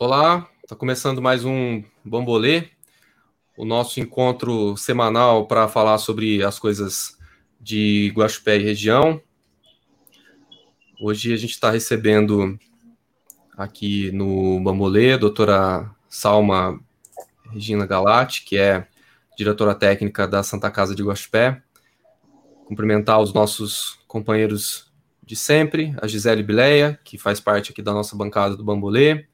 Olá, está começando mais um Bambolê, o nosso encontro semanal para falar sobre as coisas de Guaxupé e região. Hoje a gente está recebendo aqui no Bambolê a doutora Salma Regina Galati, que é diretora técnica da Santa Casa de Guaxupé. Cumprimentar os nossos companheiros de sempre, a Gisele Bileia, que faz parte aqui da nossa bancada do Bambolê,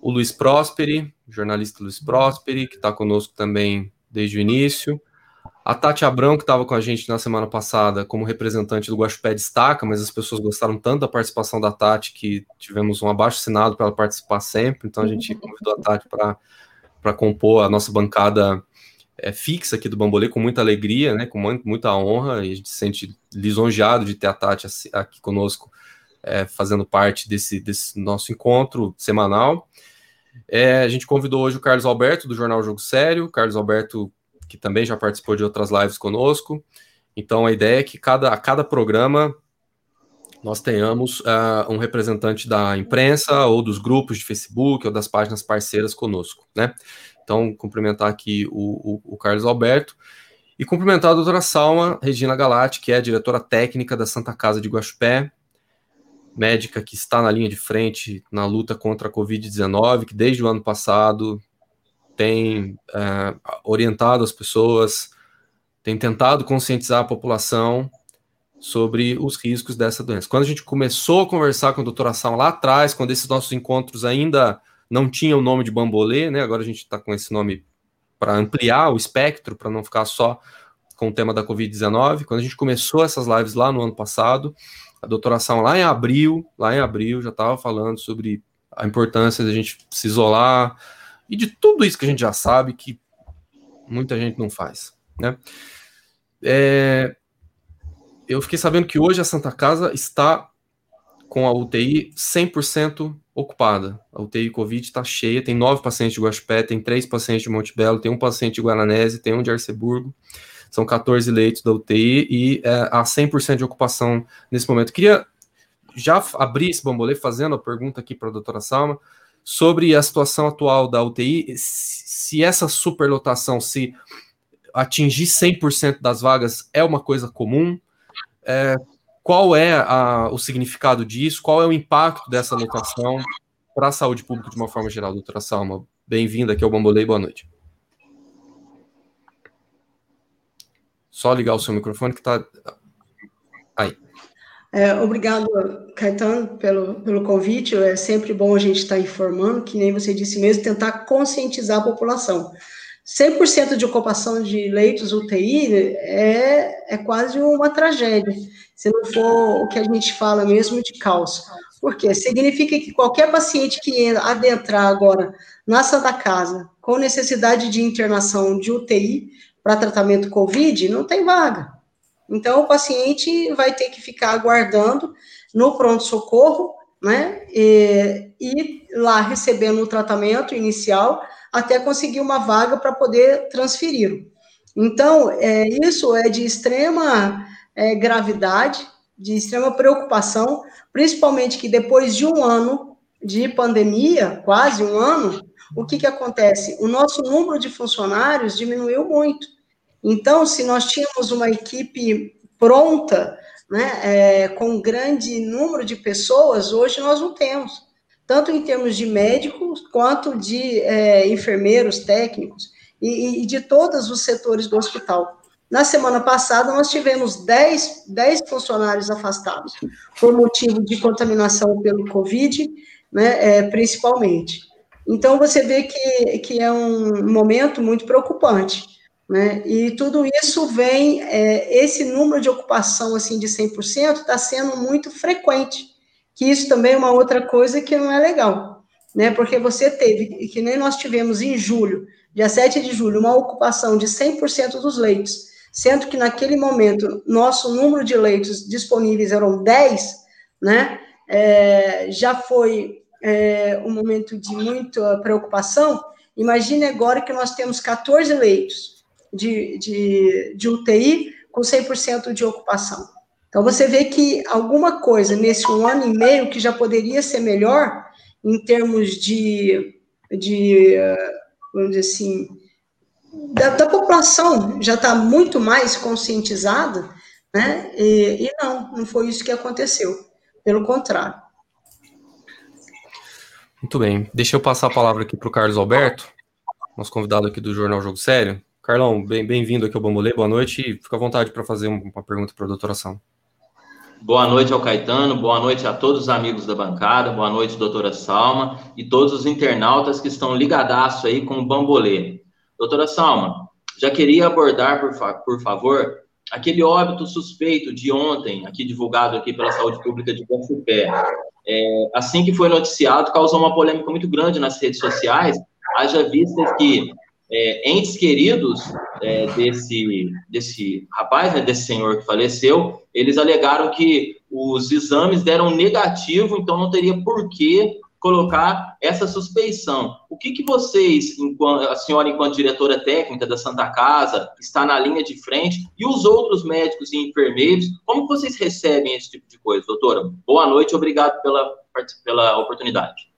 o Luiz Prosperi, jornalista Luiz Prosperi, que está conosco também desde o início. A Tati Abrão, que estava com a gente na semana passada como representante do Guaxupé Destaca, mas as pessoas gostaram tanto da participação da Tati que tivemos um abaixo assinado para ela participar sempre, então a gente uhum. convidou a Tati para compor a nossa bancada é, fixa aqui do Bambolê com muita alegria, né, com muita honra, e a gente se sente lisonjeado de ter a Tati aqui conosco, é, fazendo parte desse, desse nosso encontro semanal. É, a gente convidou hoje o Carlos Alberto, do Jornal Jogo Sério. Carlos Alberto, que também já participou de outras lives conosco. Então, a ideia é que cada, a cada programa nós tenhamos uh, um representante da imprensa ou dos grupos de Facebook ou das páginas parceiras conosco, né? Então, cumprimentar aqui o, o, o Carlos Alberto e cumprimentar a doutora Salma Regina Galati, que é a diretora técnica da Santa Casa de Guaxupé, médica que está na linha de frente na luta contra a Covid-19, que desde o ano passado tem é, orientado as pessoas, tem tentado conscientizar a população sobre os riscos dessa doença. Quando a gente começou a conversar com a doutora Sal lá atrás, quando esses nossos encontros ainda não tinham o nome de bambolê, né? Agora a gente está com esse nome para ampliar o espectro, para não ficar só com o tema da Covid-19. Quando a gente começou essas lives lá no ano passado, a doutoração lá em abril, lá em abril, já estava falando sobre a importância da gente se isolar e de tudo isso que a gente já sabe que muita gente não faz, né? É, eu fiquei sabendo que hoje a Santa Casa está com a UTI 100% ocupada. A UTI Covid está cheia, tem nove pacientes de Guaxupé, tem três pacientes de Montebello, tem um paciente de Guaranese, tem um de Arceburgo são 14 leitos da UTI e é, há 100% de ocupação nesse momento. Queria já abrir esse bambolê fazendo a pergunta aqui para a doutora Salma sobre a situação atual da UTI, se essa superlotação, se atingir 100% das vagas é uma coisa comum, é, qual é a, o significado disso, qual é o impacto dessa lotação para a saúde pública de uma forma geral, doutora Salma. Bem-vinda aqui ao Bambolê boa noite. Só ligar o seu microfone que está aí. É, obrigado, Caetano, pelo, pelo convite. É sempre bom a gente estar informando, que nem você disse mesmo, tentar conscientizar a população. 100% de ocupação de leitos UTI é, é quase uma tragédia, se não for o que a gente fala mesmo de caos. Por quê? Significa que qualquer paciente que adentrar agora na Santa Casa com necessidade de internação de UTI para tratamento COVID, não tem vaga. Então, o paciente vai ter que ficar aguardando no pronto-socorro, né, e, e, lá recebendo o tratamento inicial até conseguir uma vaga para poder transferi-lo. Então, é, isso é de extrema é, gravidade, de extrema preocupação, principalmente que depois de um ano de pandemia, quase um ano, o que, que acontece? O nosso número de funcionários diminuiu muito. Então, se nós tínhamos uma equipe pronta, né, é, com um grande número de pessoas, hoje nós não temos, tanto em termos de médicos, quanto de é, enfermeiros, técnicos, e, e, de todos os setores do hospital. Na semana passada, nós tivemos 10, 10 funcionários afastados, por motivo de contaminação pelo Covid, né, é, principalmente. Então, você vê que, que é um momento muito preocupante. Né? E tudo isso vem, é, esse número de ocupação assim de 100% está sendo muito frequente, que isso também é uma outra coisa que não é legal, né? Porque você teve, que nem nós tivemos em julho, dia 7 de julho, uma ocupação de 100% dos leitos, sendo que naquele momento nosso número de leitos disponíveis eram 10, né? É, já foi é, um momento de muita preocupação. Imagine agora que nós temos 14 leitos de, de, de UTI com 100% de ocupação. Então, você vê que alguma coisa nesse um ano e meio que já poderia ser melhor, em termos de, de vamos dizer assim, da, da população já está muito mais conscientizada, né? E, e não, não foi isso que aconteceu. Pelo contrário. Muito bem. Deixa eu passar a palavra aqui para o Carlos Alberto, nosso convidado aqui do Jornal Jogo Sério. Carlão, bem-vindo aqui ao Bambolê, boa noite fica à vontade para fazer uma pergunta para a doutoração. Boa noite ao Caetano, boa noite a todos os amigos da bancada, boa noite, doutora Salma, e todos os internautas que estão ligadaço aí com o Bambolê. Doutora Salma, já queria abordar, por, fa por favor, aquele óbito suspeito de ontem, aqui divulgado aqui pela Saúde Pública de Guaxupé. É, assim que foi noticiado, causou uma polêmica muito grande nas redes sociais, haja vista que é, entes queridos é, desse, desse rapaz, né, desse senhor que faleceu, eles alegaram que os exames deram negativo, então não teria por que colocar essa suspeição. O que, que vocês, enquanto, a senhora, enquanto diretora técnica da Santa Casa, está na linha de frente, e os outros médicos e enfermeiros, como vocês recebem esse tipo de coisa, doutora? Boa noite, obrigado pela, pela oportunidade.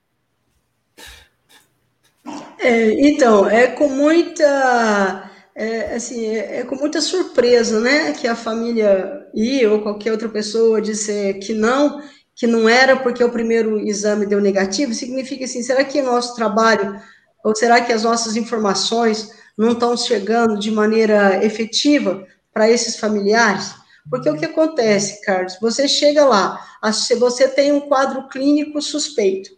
É, então, é com muita, é, assim, é, é, com muita surpresa, né, que a família e ou qualquer outra pessoa disse que não, que não era porque o primeiro exame deu negativo, significa assim, será que o nosso trabalho, ou será que as nossas informações não estão chegando de maneira efetiva para esses familiares? Porque o que acontece, Carlos? Você chega lá, você tem um quadro clínico suspeito,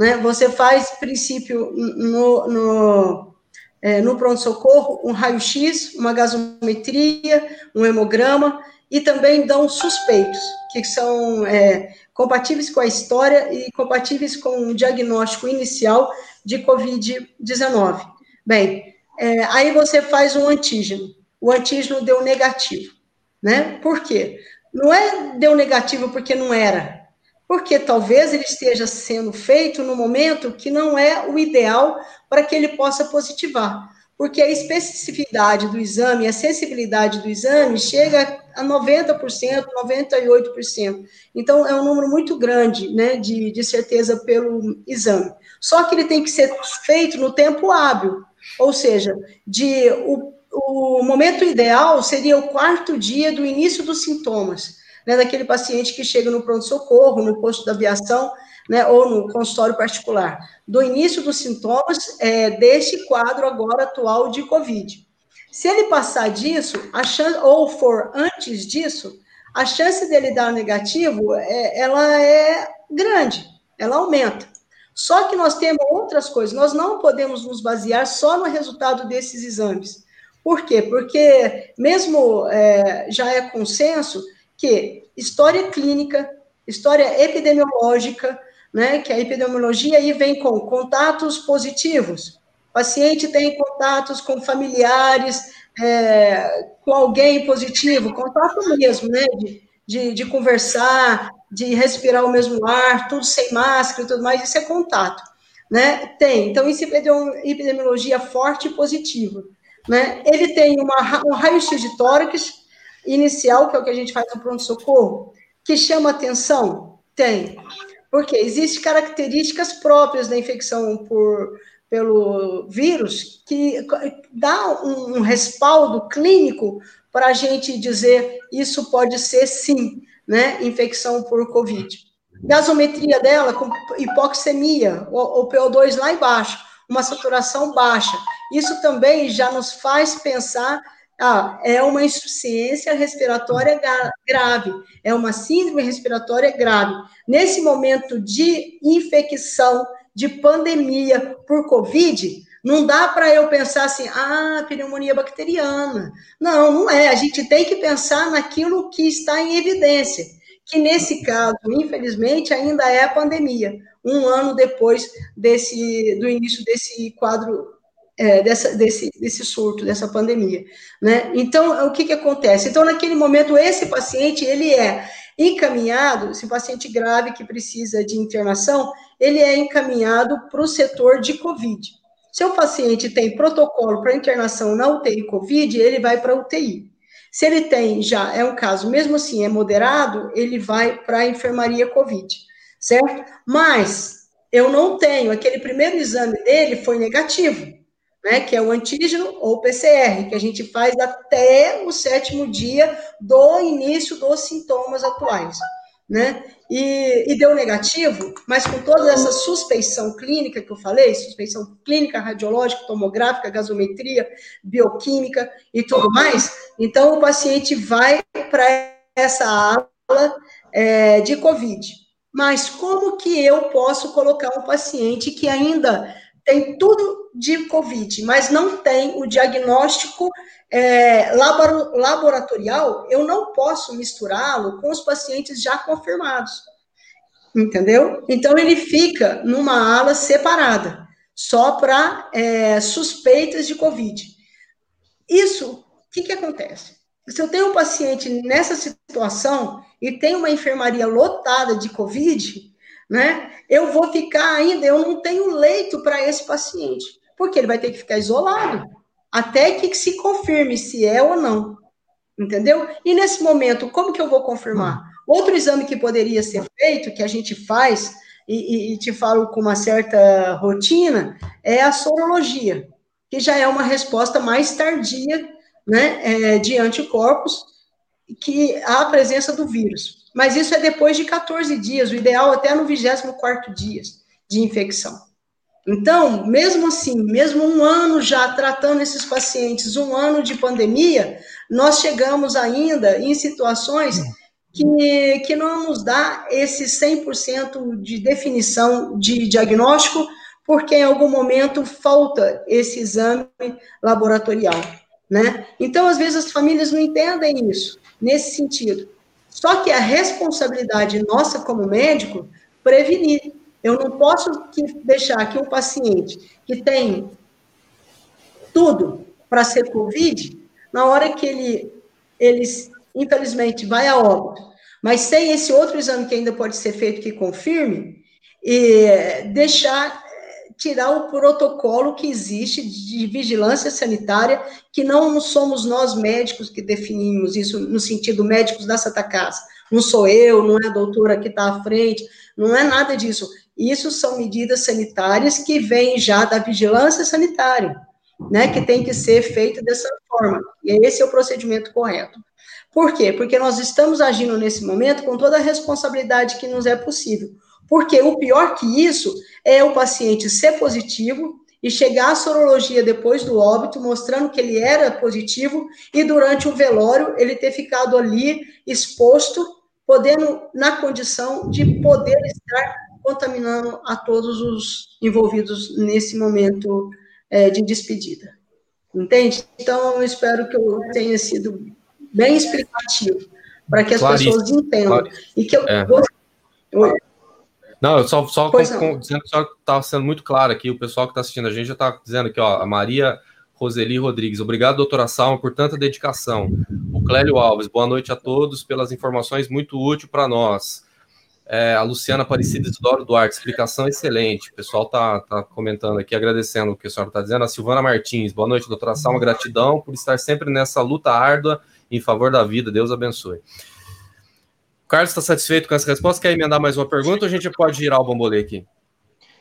né? Você faz, princípio, no, no, é, no pronto-socorro, um raio-x, uma gasometria, um hemograma, e também dão suspeitos, que são é, compatíveis com a história e compatíveis com o diagnóstico inicial de Covid-19. Bem, é, aí você faz um antígeno. O antígeno deu negativo, né? Por quê? Não é deu negativo porque não era, porque talvez ele esteja sendo feito no momento que não é o ideal para que ele possa positivar. Porque a especificidade do exame, a sensibilidade do exame chega a 90%, 98%. Então, é um número muito grande né, de, de certeza pelo exame. Só que ele tem que ser feito no tempo hábil, ou seja, de o, o momento ideal seria o quarto dia do início dos sintomas né, daquele paciente que chega no pronto-socorro, no posto da aviação, né, ou no consultório particular, do início dos sintomas é, deste quadro agora atual de COVID. Se ele passar disso, chance, ou for antes disso, a chance dele dar negativo, é, ela é grande, ela aumenta. Só que nós temos outras coisas, nós não podemos nos basear só no resultado desses exames. Por quê? Porque mesmo é, já é consenso que história clínica, história epidemiológica, né, que a epidemiologia aí vem com contatos positivos. O paciente tem contatos com familiares, é, com alguém positivo, contato mesmo, né, de, de, de, conversar, de respirar o mesmo ar, tudo sem máscara e tudo mais, isso é contato, né, tem. Então, isso é epidemiologia forte e positiva, né. Ele tem uma, um raio-x de tórax, inicial, que é o que a gente faz no pronto-socorro, que chama atenção? Tem. Porque existem características próprias da infecção por, pelo vírus que dá um, um respaldo clínico para a gente dizer isso pode ser sim, né, infecção por Covid. Gasometria dela com hipoxemia, ou, ou PO2 lá embaixo, uma saturação baixa. Isso também já nos faz pensar ah, é uma insuficiência respiratória grave, é uma síndrome respiratória grave. Nesse momento de infecção, de pandemia por Covid, não dá para eu pensar assim, ah, pneumonia bacteriana. Não, não é. A gente tem que pensar naquilo que está em evidência, que nesse caso, infelizmente, ainda é a pandemia, um ano depois desse, do início desse quadro é, dessa, desse, desse surto, dessa pandemia, né? Então, o que que acontece? Então, naquele momento, esse paciente, ele é encaminhado, esse paciente grave que precisa de internação, ele é encaminhado para o setor de COVID. Se o paciente tem protocolo para internação na UTI COVID, ele vai para a UTI. Se ele tem já, é um caso, mesmo assim, é moderado, ele vai para a enfermaria COVID, certo? Mas eu não tenho, aquele primeiro exame dele foi negativo, né, que é o antígeno ou PCR, que a gente faz até o sétimo dia do início dos sintomas atuais, né? E, e, deu negativo, mas com toda essa suspeição clínica que eu falei, suspeição clínica, radiológica, tomográfica, gasometria, bioquímica e tudo mais, então o paciente vai para essa ala é, de Covid. Mas como que eu posso colocar um paciente que ainda tem tudo de Covid, mas não tem o diagnóstico é, laboratorial, eu não posso misturá-lo com os pacientes já confirmados. Entendeu? Então, ele fica numa ala separada, só para é, suspeitas de Covid. Isso, o que, que acontece? Se eu tenho um paciente nessa situação e tem uma enfermaria lotada de Covid, né? Eu vou ficar ainda, eu não tenho leito para esse paciente, porque ele vai ter que ficar isolado até que se confirme se é ou não. Entendeu? E nesse momento, como que eu vou confirmar? Outro exame que poderia ser feito, que a gente faz, e, e, e te falo com uma certa rotina, é a sorologia, que já é uma resposta mais tardia né, é, de anticorpos que há a presença do vírus. Mas isso é depois de 14 dias, o ideal até no 24 dia de infecção. Então, mesmo assim, mesmo um ano já tratando esses pacientes, um ano de pandemia, nós chegamos ainda em situações que, que não nos dá esse 100% de definição de diagnóstico, porque em algum momento falta esse exame laboratorial, né? Então, às vezes, as famílias não entendem isso, nesse sentido. Só que a responsabilidade nossa como médico, prevenir. Eu não posso deixar que um paciente que tem tudo para ser Covid, na hora que ele, ele, infelizmente, vai a óbito, mas sem esse outro exame que ainda pode ser feito que confirme, e deixar tirar o protocolo que existe de vigilância sanitária, que não somos nós médicos que definimos isso no sentido médicos da Santa Casa. Não sou eu, não é a doutora que está à frente, não é nada disso. Isso são medidas sanitárias que vêm já da vigilância sanitária, né, que tem que ser feita dessa forma. E esse é o procedimento correto. Por quê? Porque nós estamos agindo nesse momento com toda a responsabilidade que nos é possível. Porque o pior que isso é o paciente ser positivo e chegar à sorologia depois do óbito, mostrando que ele era positivo, e durante o velório ele ter ficado ali exposto, podendo, na condição de poder estar contaminando a todos os envolvidos nesse momento é, de despedida. Entende? Então, eu espero que eu tenha sido bem explicativo, para que as Claríssimo. pessoas entendam. E que eu. É. Não, eu só, só com, com, dizendo só está sendo muito claro aqui, o pessoal que está assistindo a gente já está dizendo aqui, ó, a Maria Roseli Rodrigues. Obrigado, doutora Salma, por tanta dedicação. O Clélio Alves, boa noite a todos pelas informações, muito útil para nós. É, a Luciana Aparecida Isidoro Duarte, explicação excelente. O pessoal está tá comentando aqui, agradecendo o que a senhora está dizendo. A Silvana Martins, boa noite, doutora Salma, gratidão por estar sempre nessa luta árdua em favor da vida. Deus abençoe. Carlos está satisfeito com essa resposta? Quer emendar mais uma pergunta ou a gente pode girar o bambolê aqui?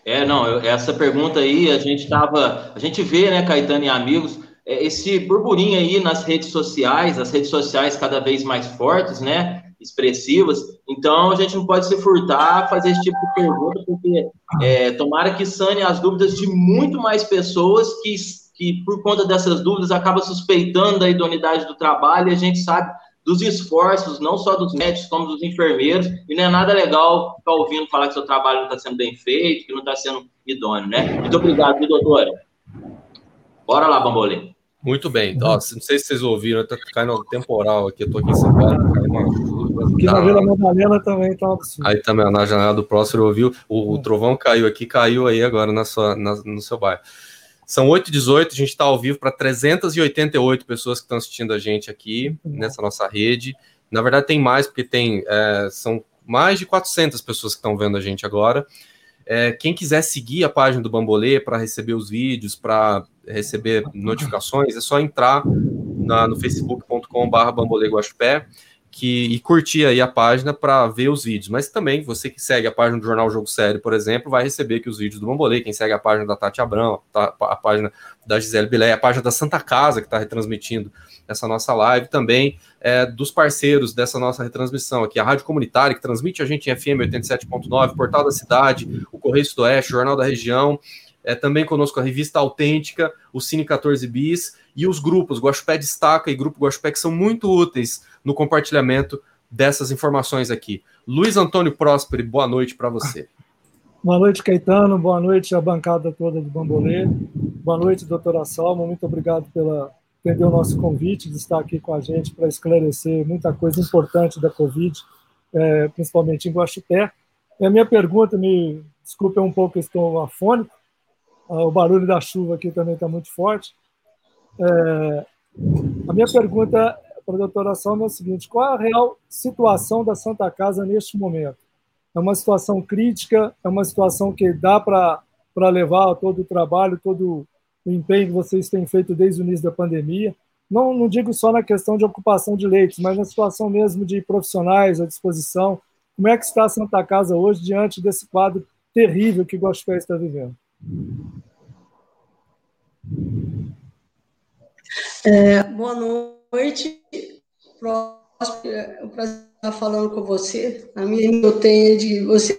É, não, eu, essa pergunta aí, a gente estava. A gente vê, né, Caetano e amigos, é, esse burburinho aí nas redes sociais, as redes sociais cada vez mais fortes, né? Expressivas. Então, a gente não pode se furtar a fazer esse tipo de pergunta, porque é, tomara que sane as dúvidas de muito mais pessoas que, que, por conta dessas dúvidas, acaba suspeitando da idoneidade do trabalho e a gente sabe dos esforços, não só dos médicos, como dos enfermeiros, e não é nada legal ficar ouvindo falar que seu trabalho não está sendo bem feito, que não está sendo idôneo, né? Muito obrigado, viu, doutora? Bora lá, Bambolim. Muito bem. Nossa, não sei se vocês ouviram, tá caindo um temporal aqui, eu tô aqui em São Paulo, caiu uma... Aqui na Vila Madalena também tá absurdo. Aí também, na janela do próximo, ouviu, o, o trovão caiu aqui, caiu aí agora na sua, na, no seu bairro. São 8h18, a gente está ao vivo para 388 pessoas que estão assistindo a gente aqui nessa nossa rede. Na verdade, tem mais, porque tem é, são mais de 400 pessoas que estão vendo a gente agora. É, quem quiser seguir a página do Bambolê para receber os vídeos, para receber notificações, é só entrar na, no facebook.com.br Bambolê Guaxupé que e curtir aí a página para ver os vídeos. Mas também você que segue a página do Jornal Jogo Sério, por exemplo, vai receber aqui os vídeos do Bambolê. Quem segue a página da Tati Abrão, tá, a página da Gisele Bilé, a página da Santa Casa que está retransmitindo essa nossa live, também é, dos parceiros dessa nossa retransmissão aqui, a Rádio Comunitária, que transmite a gente em FM 87.9, Portal da Cidade, o Correio Sudoeste, Jornal da Região, é, também conosco a Revista Autêntica, o Cine 14 Bis e os grupos Guaxupé Destaca e Grupo Guaxupé, que são muito úteis no compartilhamento dessas informações aqui. Luiz Antônio Próspero, boa noite para você. Boa noite, Caetano. Boa noite à bancada toda do Bambolê. Boa noite, doutora Salma. Muito obrigado pela atender o nosso convite de estar aqui com a gente para esclarecer muita coisa importante da Covid, é, principalmente em Guaxupé. E a minha pergunta, me desculpe um pouco, estou afônico, ah, o barulho da chuva aqui também está muito forte. É, a minha pergunta para a doutora Salma é a seguinte: qual é a real situação da Santa Casa neste momento? É uma situação crítica? É uma situação que dá para levar todo o trabalho, todo o empenho que vocês têm feito desde o início da pandemia? Não, não digo só na questão de ocupação de leitos, mas na situação mesmo de profissionais à disposição. Como é que está a Santa Casa hoje diante desse quadro terrível que o Gospel está vivendo? É, boa noite. Próximo, é um prazer estar falando com você. A minha eu tenho de você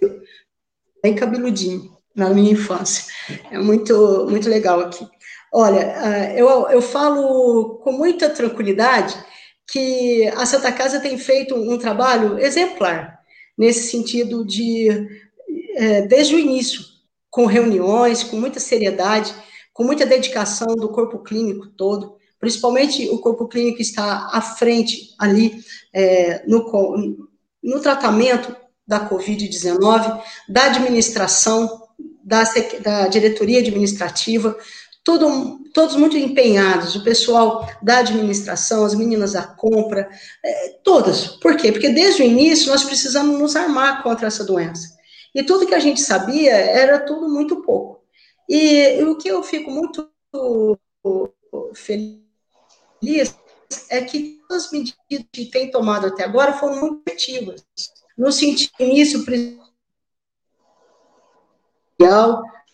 bem cabeludinho na minha infância. É muito, muito legal aqui. Olha, é, eu, eu falo com muita tranquilidade que a Santa Casa tem feito um trabalho exemplar, nesse sentido de, é, desde o início, com reuniões, com muita seriedade, com muita dedicação do corpo clínico todo, principalmente o corpo clínico está à frente ali é, no, no tratamento da Covid-19, da administração, da, da diretoria administrativa, tudo, todos muito empenhados, o pessoal da administração, as meninas da compra, é, todas. Por quê? Porque desde o início nós precisamos nos armar contra essa doença. E tudo que a gente sabia era tudo muito pouco. E o que eu fico muito feliz é que as medidas que tem tomado até agora foram muito efetivas. No sentido início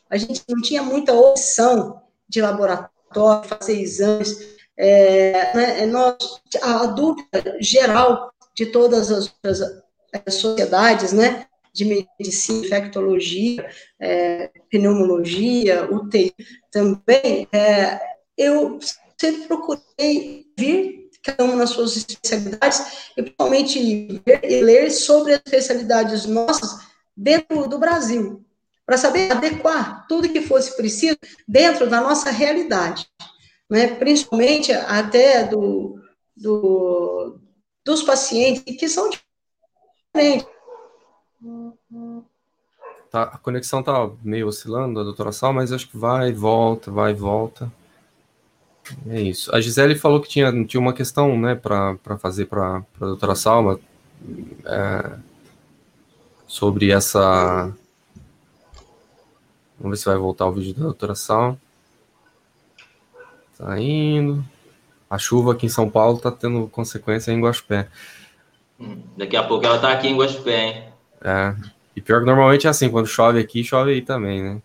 a gente não tinha muita opção de laboratório, fazer exames. É, né, é nós, a dúvida geral de todas as, as sociedades, né, de medicina, infectologia, é, pneumologia, UTI também, é, eu sempre procurei vir cada uma nas suas especialidades e principalmente ver e ler sobre as especialidades nossas dentro do Brasil, para saber adequar tudo que fosse preciso dentro da nossa realidade, né? principalmente até do, do, dos pacientes que são diferentes Tá, a conexão tá meio oscilando, a doutora Sal, mas acho que vai e volta, vai e volta. É isso. A Gisele falou que tinha, tinha uma questão né, para fazer para a doutora Salma é, sobre essa. Vamos ver se vai voltar o vídeo da doutora Salma. Tá indo. A chuva aqui em São Paulo tá tendo consequência em Guaxupé. Daqui a pouco ela tá aqui em Guaxupé, hein? É. E pior que normalmente é assim, quando chove aqui, chove aí também, né?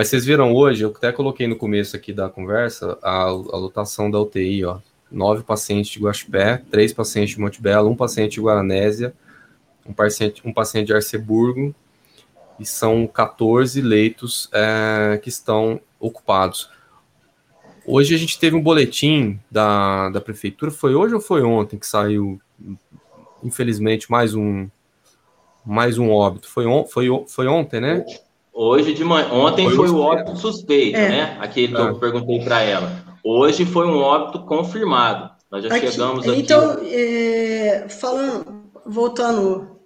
Mas vocês viram hoje, eu até coloquei no começo aqui da conversa, a, a lotação da UTI, ó. Nove pacientes de Guaxupé, três pacientes de Montebello, um paciente de Guaranésia, um paciente, um paciente de Arceburgo, e são 14 leitos é, que estão ocupados. Hoje a gente teve um boletim da, da prefeitura, foi hoje ou foi ontem que saiu, infelizmente, mais um, mais um óbito. Foi, on, foi, foi ontem, né? Hoje de manhã. Ontem foi, foi o óbito suspeito, é. né? Aquele que eu é. perguntei para ela. Hoje foi um óbito confirmado. Nós já aqui, chegamos aqui. Então, é, falando, voltando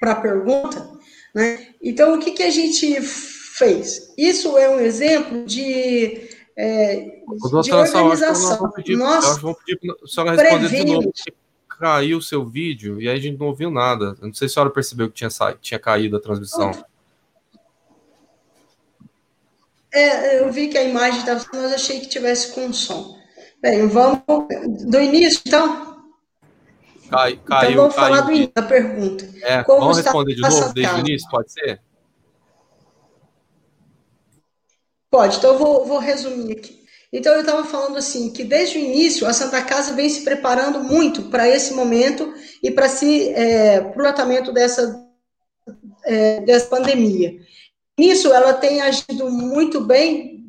para a pergunta, né? Então, o que, que a gente fez? Isso é um exemplo de, é, de organização. Nós, pedir, nós vamos pedir para a senhora responder de novo caiu o seu vídeo e aí a gente não ouviu nada. Eu não sei se a senhora percebeu que tinha, tinha caído a transmissão. É, eu vi que a imagem estava, mas achei que tivesse com som. Bem, vamos do início, então? Cai, então caiu, vamos caiu, falar do início da pergunta. É, Como vamos responder de novo desde o início, pode ser? Pode, então eu vou, vou resumir aqui. Então eu estava falando assim que desde o início a Santa Casa vem se preparando muito para esse momento e para se é, o tratamento dessa é, dessa pandemia. Nisso ela tem agido muito bem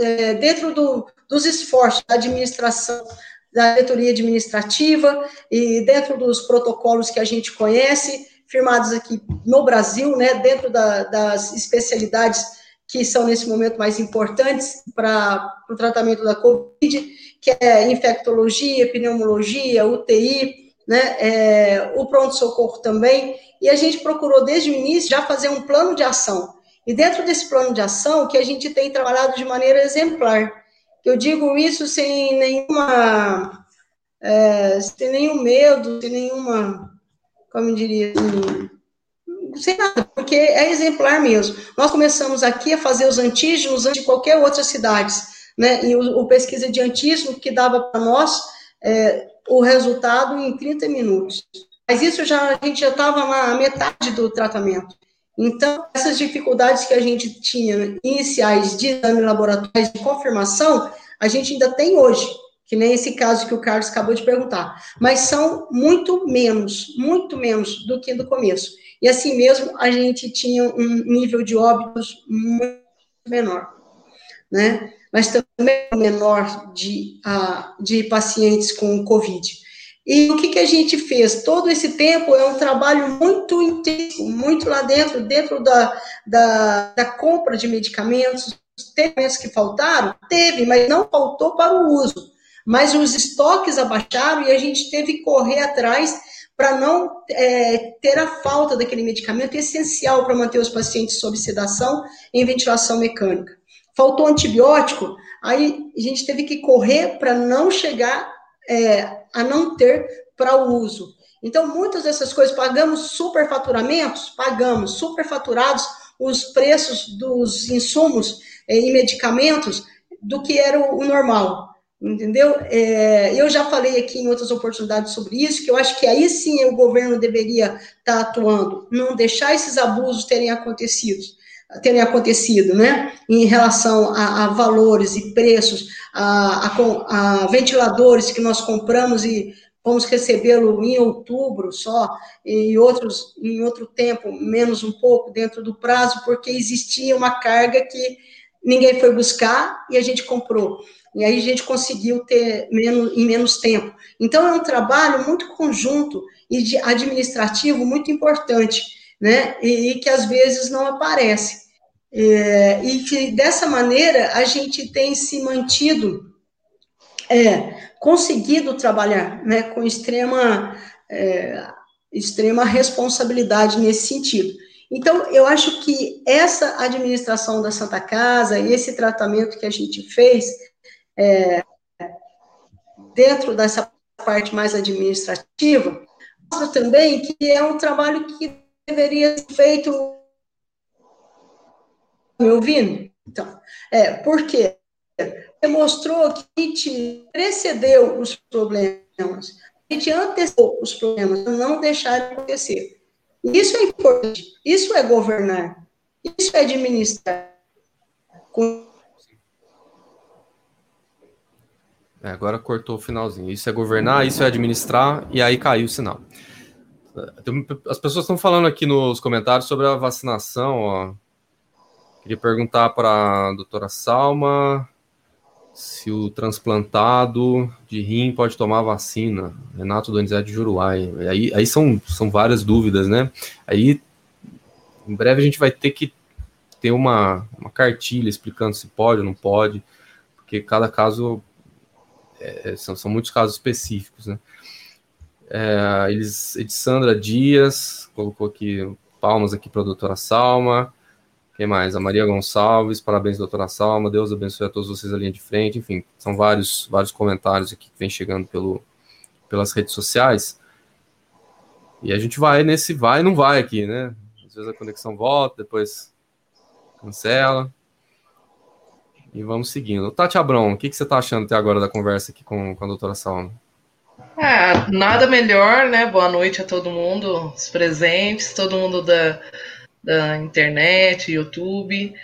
é, dentro do, dos esforços da administração da diretoria administrativa e dentro dos protocolos que a gente conhece, firmados aqui no Brasil, né, dentro da, das especialidades que são nesse momento mais importantes para o tratamento da Covid, que é infectologia, pneumologia, UTI, né, é, o pronto-socorro também, e a gente procurou desde o início já fazer um plano de ação. E dentro desse plano de ação, que a gente tem trabalhado de maneira exemplar, eu digo isso sem nenhuma, é, sem nenhum medo, sem nenhuma, como eu diria, sem nada, porque é exemplar mesmo. Nós começamos aqui a fazer os antígenos antes de qualquer outra cidade, né? E o, o pesquisa de antígeno que dava para nós é, o resultado em 30 minutos. Mas isso já a gente já estava na metade do tratamento. Então, essas dificuldades que a gente tinha iniciais de exame laboratório de confirmação, a gente ainda tem hoje, que nem esse caso que o Carlos acabou de perguntar, mas são muito menos, muito menos do que no começo. E assim mesmo, a gente tinha um nível de óbitos muito menor, né? Mas também menor de, uh, de pacientes com Covid. E o que, que a gente fez? Todo esse tempo é um trabalho muito intenso, muito lá dentro, dentro da, da, da compra de medicamentos. Teve medicamentos que faltaram? Teve, mas não faltou para o uso. Mas os estoques abaixaram e a gente teve que correr atrás para não é, ter a falta daquele medicamento essencial para manter os pacientes sob sedação em ventilação mecânica. Faltou antibiótico, aí a gente teve que correr para não chegar é, a não ter para o uso. Então, muitas dessas coisas, pagamos superfaturamentos, pagamos superfaturados os preços dos insumos é, e medicamentos do que era o, o normal entendeu? É, eu já falei aqui em outras oportunidades sobre isso, que eu acho que aí sim o governo deveria estar tá atuando, não deixar esses abusos terem acontecido, terem acontecido, né? Em relação a, a valores e preços, a, a, a, ventiladores que nós compramos e vamos recebê-lo em outubro só, e outros em outro tempo, menos um pouco dentro do prazo, porque existia uma carga que ninguém foi buscar e a gente comprou e aí a gente conseguiu ter menos, em menos tempo. Então, é um trabalho muito conjunto e administrativo muito importante, né? E, e que às vezes não aparece. É, e que dessa maneira a gente tem se mantido, é, conseguido trabalhar né, com extrema, é, extrema responsabilidade nesse sentido. Então, eu acho que essa administração da Santa Casa, esse tratamento que a gente fez, é, dentro dessa parte mais administrativa, mostra também que é um trabalho que deveria ser feito. Me ouvindo? Então, é, por quê? Demonstrou que a gente precedeu os problemas, a gente antecipou os problemas, não deixar acontecer. Isso é importante, isso é governar, isso é administrar. É, agora cortou o finalzinho. Isso é governar, isso é administrar, e aí caiu o sinal. As pessoas estão falando aqui nos comentários sobre a vacinação. Ó. Queria perguntar para a doutora Salma se o transplantado de rim pode tomar vacina. Renato Donizete de Juruai. Aí, aí são, são várias dúvidas, né? Aí, em breve, a gente vai ter que ter uma, uma cartilha explicando se pode ou não pode, porque cada caso é, são, são muitos casos específicos, né? É, eles, Edissandra Dias colocou aqui palmas aqui para a doutora Salma. Quem mais? A Maria Gonçalves, parabéns, doutora Salma. Deus abençoe a todos vocês ali linha de frente. Enfim, são vários, vários comentários aqui que vem chegando pelo, pelas redes sociais. E a gente vai nesse vai e não vai aqui, né? Às vezes a conexão volta, depois cancela. E vamos seguindo. Tati Abron, o que, que você está achando até agora da conversa aqui com, com a doutora Salma? Ah, nada melhor, né? Boa noite a todo mundo, os presentes, todo mundo da, da internet, YouTube.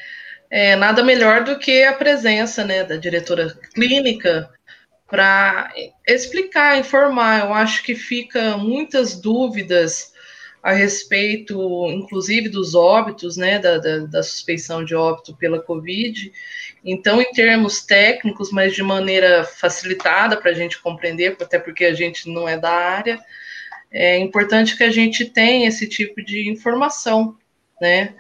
É, nada melhor do que a presença né, da diretora clínica para explicar, informar. Eu acho que fica muitas dúvidas a respeito, inclusive, dos óbitos, né, da, da, da suspeição de óbito pela Covid. Então, em termos técnicos, mas de maneira facilitada para a gente compreender, até porque a gente não é da área, é importante que a gente tenha esse tipo de informação, né?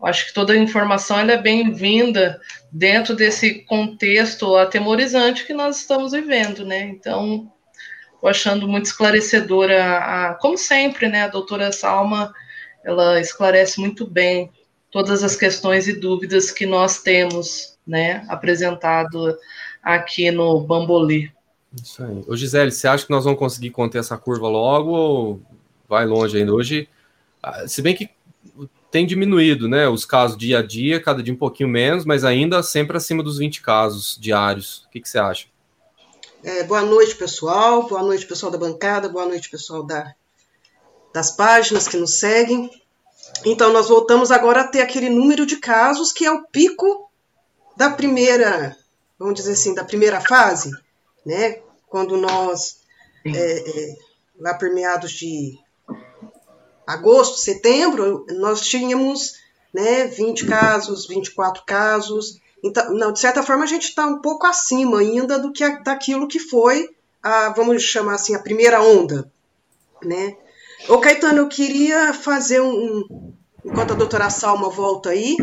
Acho que toda informação é bem-vinda dentro desse contexto atemorizante que nós estamos vivendo, né? Então, estou achando muito esclarecedora, a, como sempre, né? A doutora Salma, ela esclarece muito bem todas as questões e dúvidas que nós temos né, apresentado aqui no Bambolê. Isso aí. Ô Gisele, você acha que nós vamos conseguir conter essa curva logo ou vai longe ainda? Hoje, ah, se bem que tem diminuído, né, os casos dia a dia, cada dia um pouquinho menos, mas ainda sempre acima dos 20 casos diários. O que, que você acha? É, boa noite, pessoal. Boa noite, pessoal da bancada. Boa noite, pessoal da, das páginas que nos seguem. Então, nós voltamos agora a ter aquele número de casos que é o pico da primeira, vamos dizer assim, da primeira fase, né? Quando nós, é, é, lá por meados de agosto, setembro, nós tínhamos né, 20 casos, 24 casos. Então, não, de certa forma, a gente está um pouco acima ainda do que a, daquilo que foi a, vamos chamar assim, a primeira onda, né? Ô, Caetano, eu queria fazer um, enquanto a doutora Salma volta aí,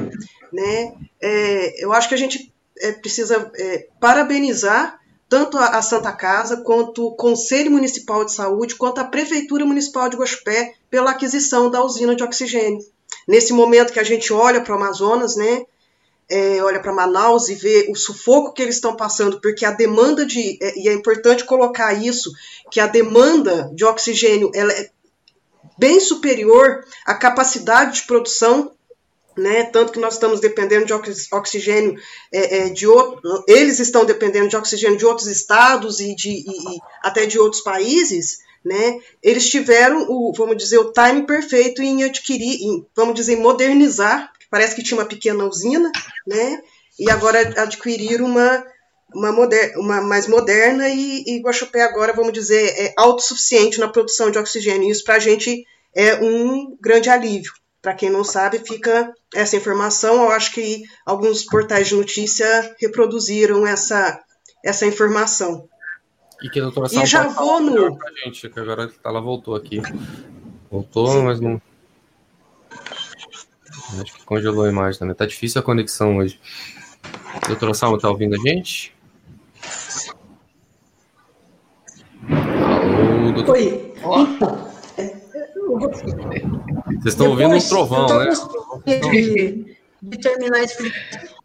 né, é, eu acho que a gente é, precisa é, parabenizar tanto a, a, Santa Casa, quanto o Conselho Municipal de Saúde, quanto a Prefeitura Municipal de Gospé pela aquisição da usina de oxigênio. Nesse momento que a gente olha para o Amazonas, né, é, olha para Manaus e vê o sufoco que eles estão passando, porque a demanda de. É, e é importante colocar isso, que a demanda de oxigênio ela é bem superior à capacidade de produção né? Tanto que nós estamos dependendo de oxigênio é, é, de outro, eles estão dependendo de oxigênio de outros estados e, de, e, e até de outros países, né? Eles tiveram o, vamos dizer, o time perfeito em adquirir, em, vamos dizer, modernizar. Parece que tinha uma pequena usina, né? E agora adquirir uma uma, moder, uma mais moderna e, e Guaxupé agora, vamos dizer, é autossuficiente na produção de oxigênio. Isso para a gente é um grande alívio. Para quem não sabe, fica essa informação. Eu acho que alguns portais de notícia reproduziram essa, essa informação. E que a doutora E já vou no. Pra gente, que agora ela voltou aqui. Voltou, Sim. mas não. Acho que congelou a imagem também. Tá difícil a conexão hoje. Doutora Salma, tá ouvindo a gente? Alô, doutor. Oi. Então, vocês estão ouvindo um trovão, né? De, de terminar a explicação.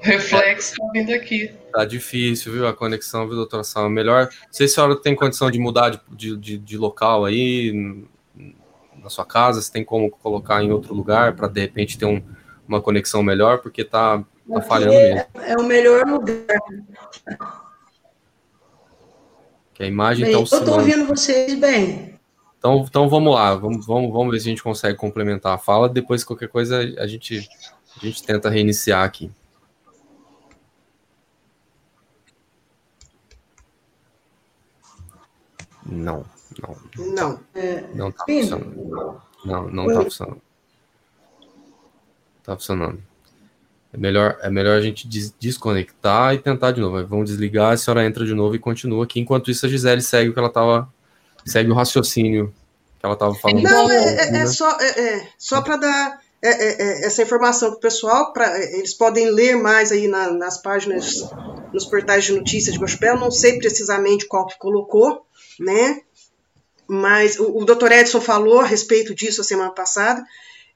Reflexo tá vindo aqui. Tá difícil, viu, a conexão, viu, doutora Salma? Melhor. Não sei se a senhora tem condição de mudar de, de, de local aí na sua casa, se tem como colocar em outro lugar para de repente ter um, uma conexão melhor, porque tá, tá falhando mesmo. É, é o melhor lugar. Que a imagem está oscilando. Eu estou ouvindo vocês bem. Então, então vamos lá, vamos, vamos, vamos ver se a gente consegue complementar a fala. Depois, qualquer coisa, a gente, a gente tenta reiniciar aqui. Não, não. Não. Não está funcionando. Não, não está funcionando. Está funcionando. É melhor, é melhor a gente des desconectar e tentar de novo. Vamos desligar, a senhora entra de novo e continua aqui. Enquanto isso, a Gisele segue o que ela estava. Segue o raciocínio que ela estava falando. Não, é, é, é só, é, é só para dar é, essa informação para o pessoal, pra, eles podem ler mais aí na, nas páginas, nos portais de notícias de gospel. Não sei precisamente qual que colocou, né? Mas o, o Dr. Edson falou a respeito disso a semana passada.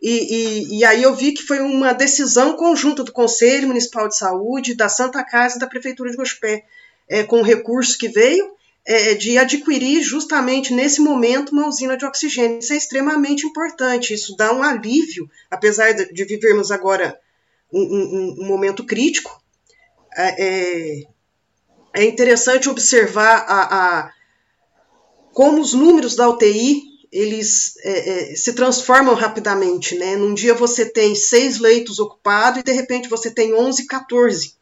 E, e, e, aí eu vi que foi uma decisão conjunta do Conselho Municipal de Saúde, da Santa Casa e da Prefeitura de Gospé, é, com o recurso que veio, é, de adquirir justamente nesse momento uma usina de oxigênio. Isso é extremamente importante, isso dá um alívio, apesar de, de vivermos agora um, um, um momento crítico. É, é é interessante observar a, a como os números da UTI eles é, é, se transformam rapidamente, né? Num dia você tem seis leitos ocupados e de repente você tem 11, 14,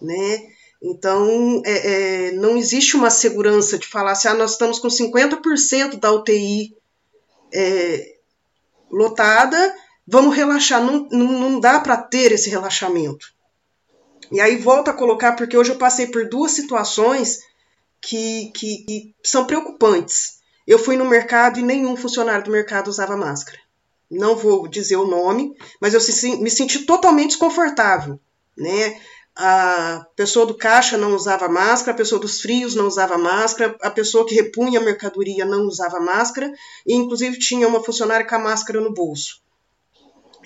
né? Então, é, é, não existe uma segurança de falar assim, ah, nós estamos com 50% da UTI é, lotada, vamos relaxar. Não, não, dá para ter esse relaxamento. E aí volto a colocar, porque hoje eu passei por duas situações que, que, que são preocupantes. Eu fui no mercado e nenhum funcionário do mercado usava máscara. Não vou dizer o nome, mas eu me senti totalmente desconfortável, né? A pessoa do caixa não usava máscara, a pessoa dos frios não usava máscara, a pessoa que repunha a mercadoria não usava máscara, e inclusive tinha uma funcionária com a máscara no bolso.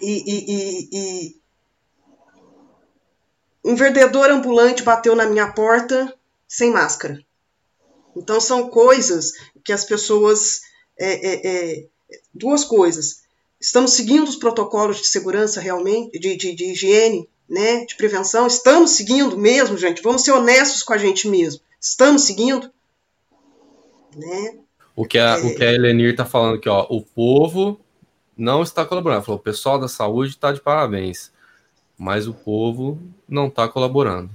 E, e, e, e um vendedor ambulante bateu na minha porta sem máscara. Então são coisas que as pessoas. É, é, é, duas coisas. Estamos seguindo os protocolos de segurança realmente, de, de, de higiene né, de prevenção? Estamos seguindo mesmo, gente? Vamos ser honestos com a gente mesmo. Estamos seguindo? Né? O que a, é... o que a Elenir está falando aqui, ó, o povo não está colaborando. Falou, o pessoal da saúde está de parabéns, mas o povo não está colaborando.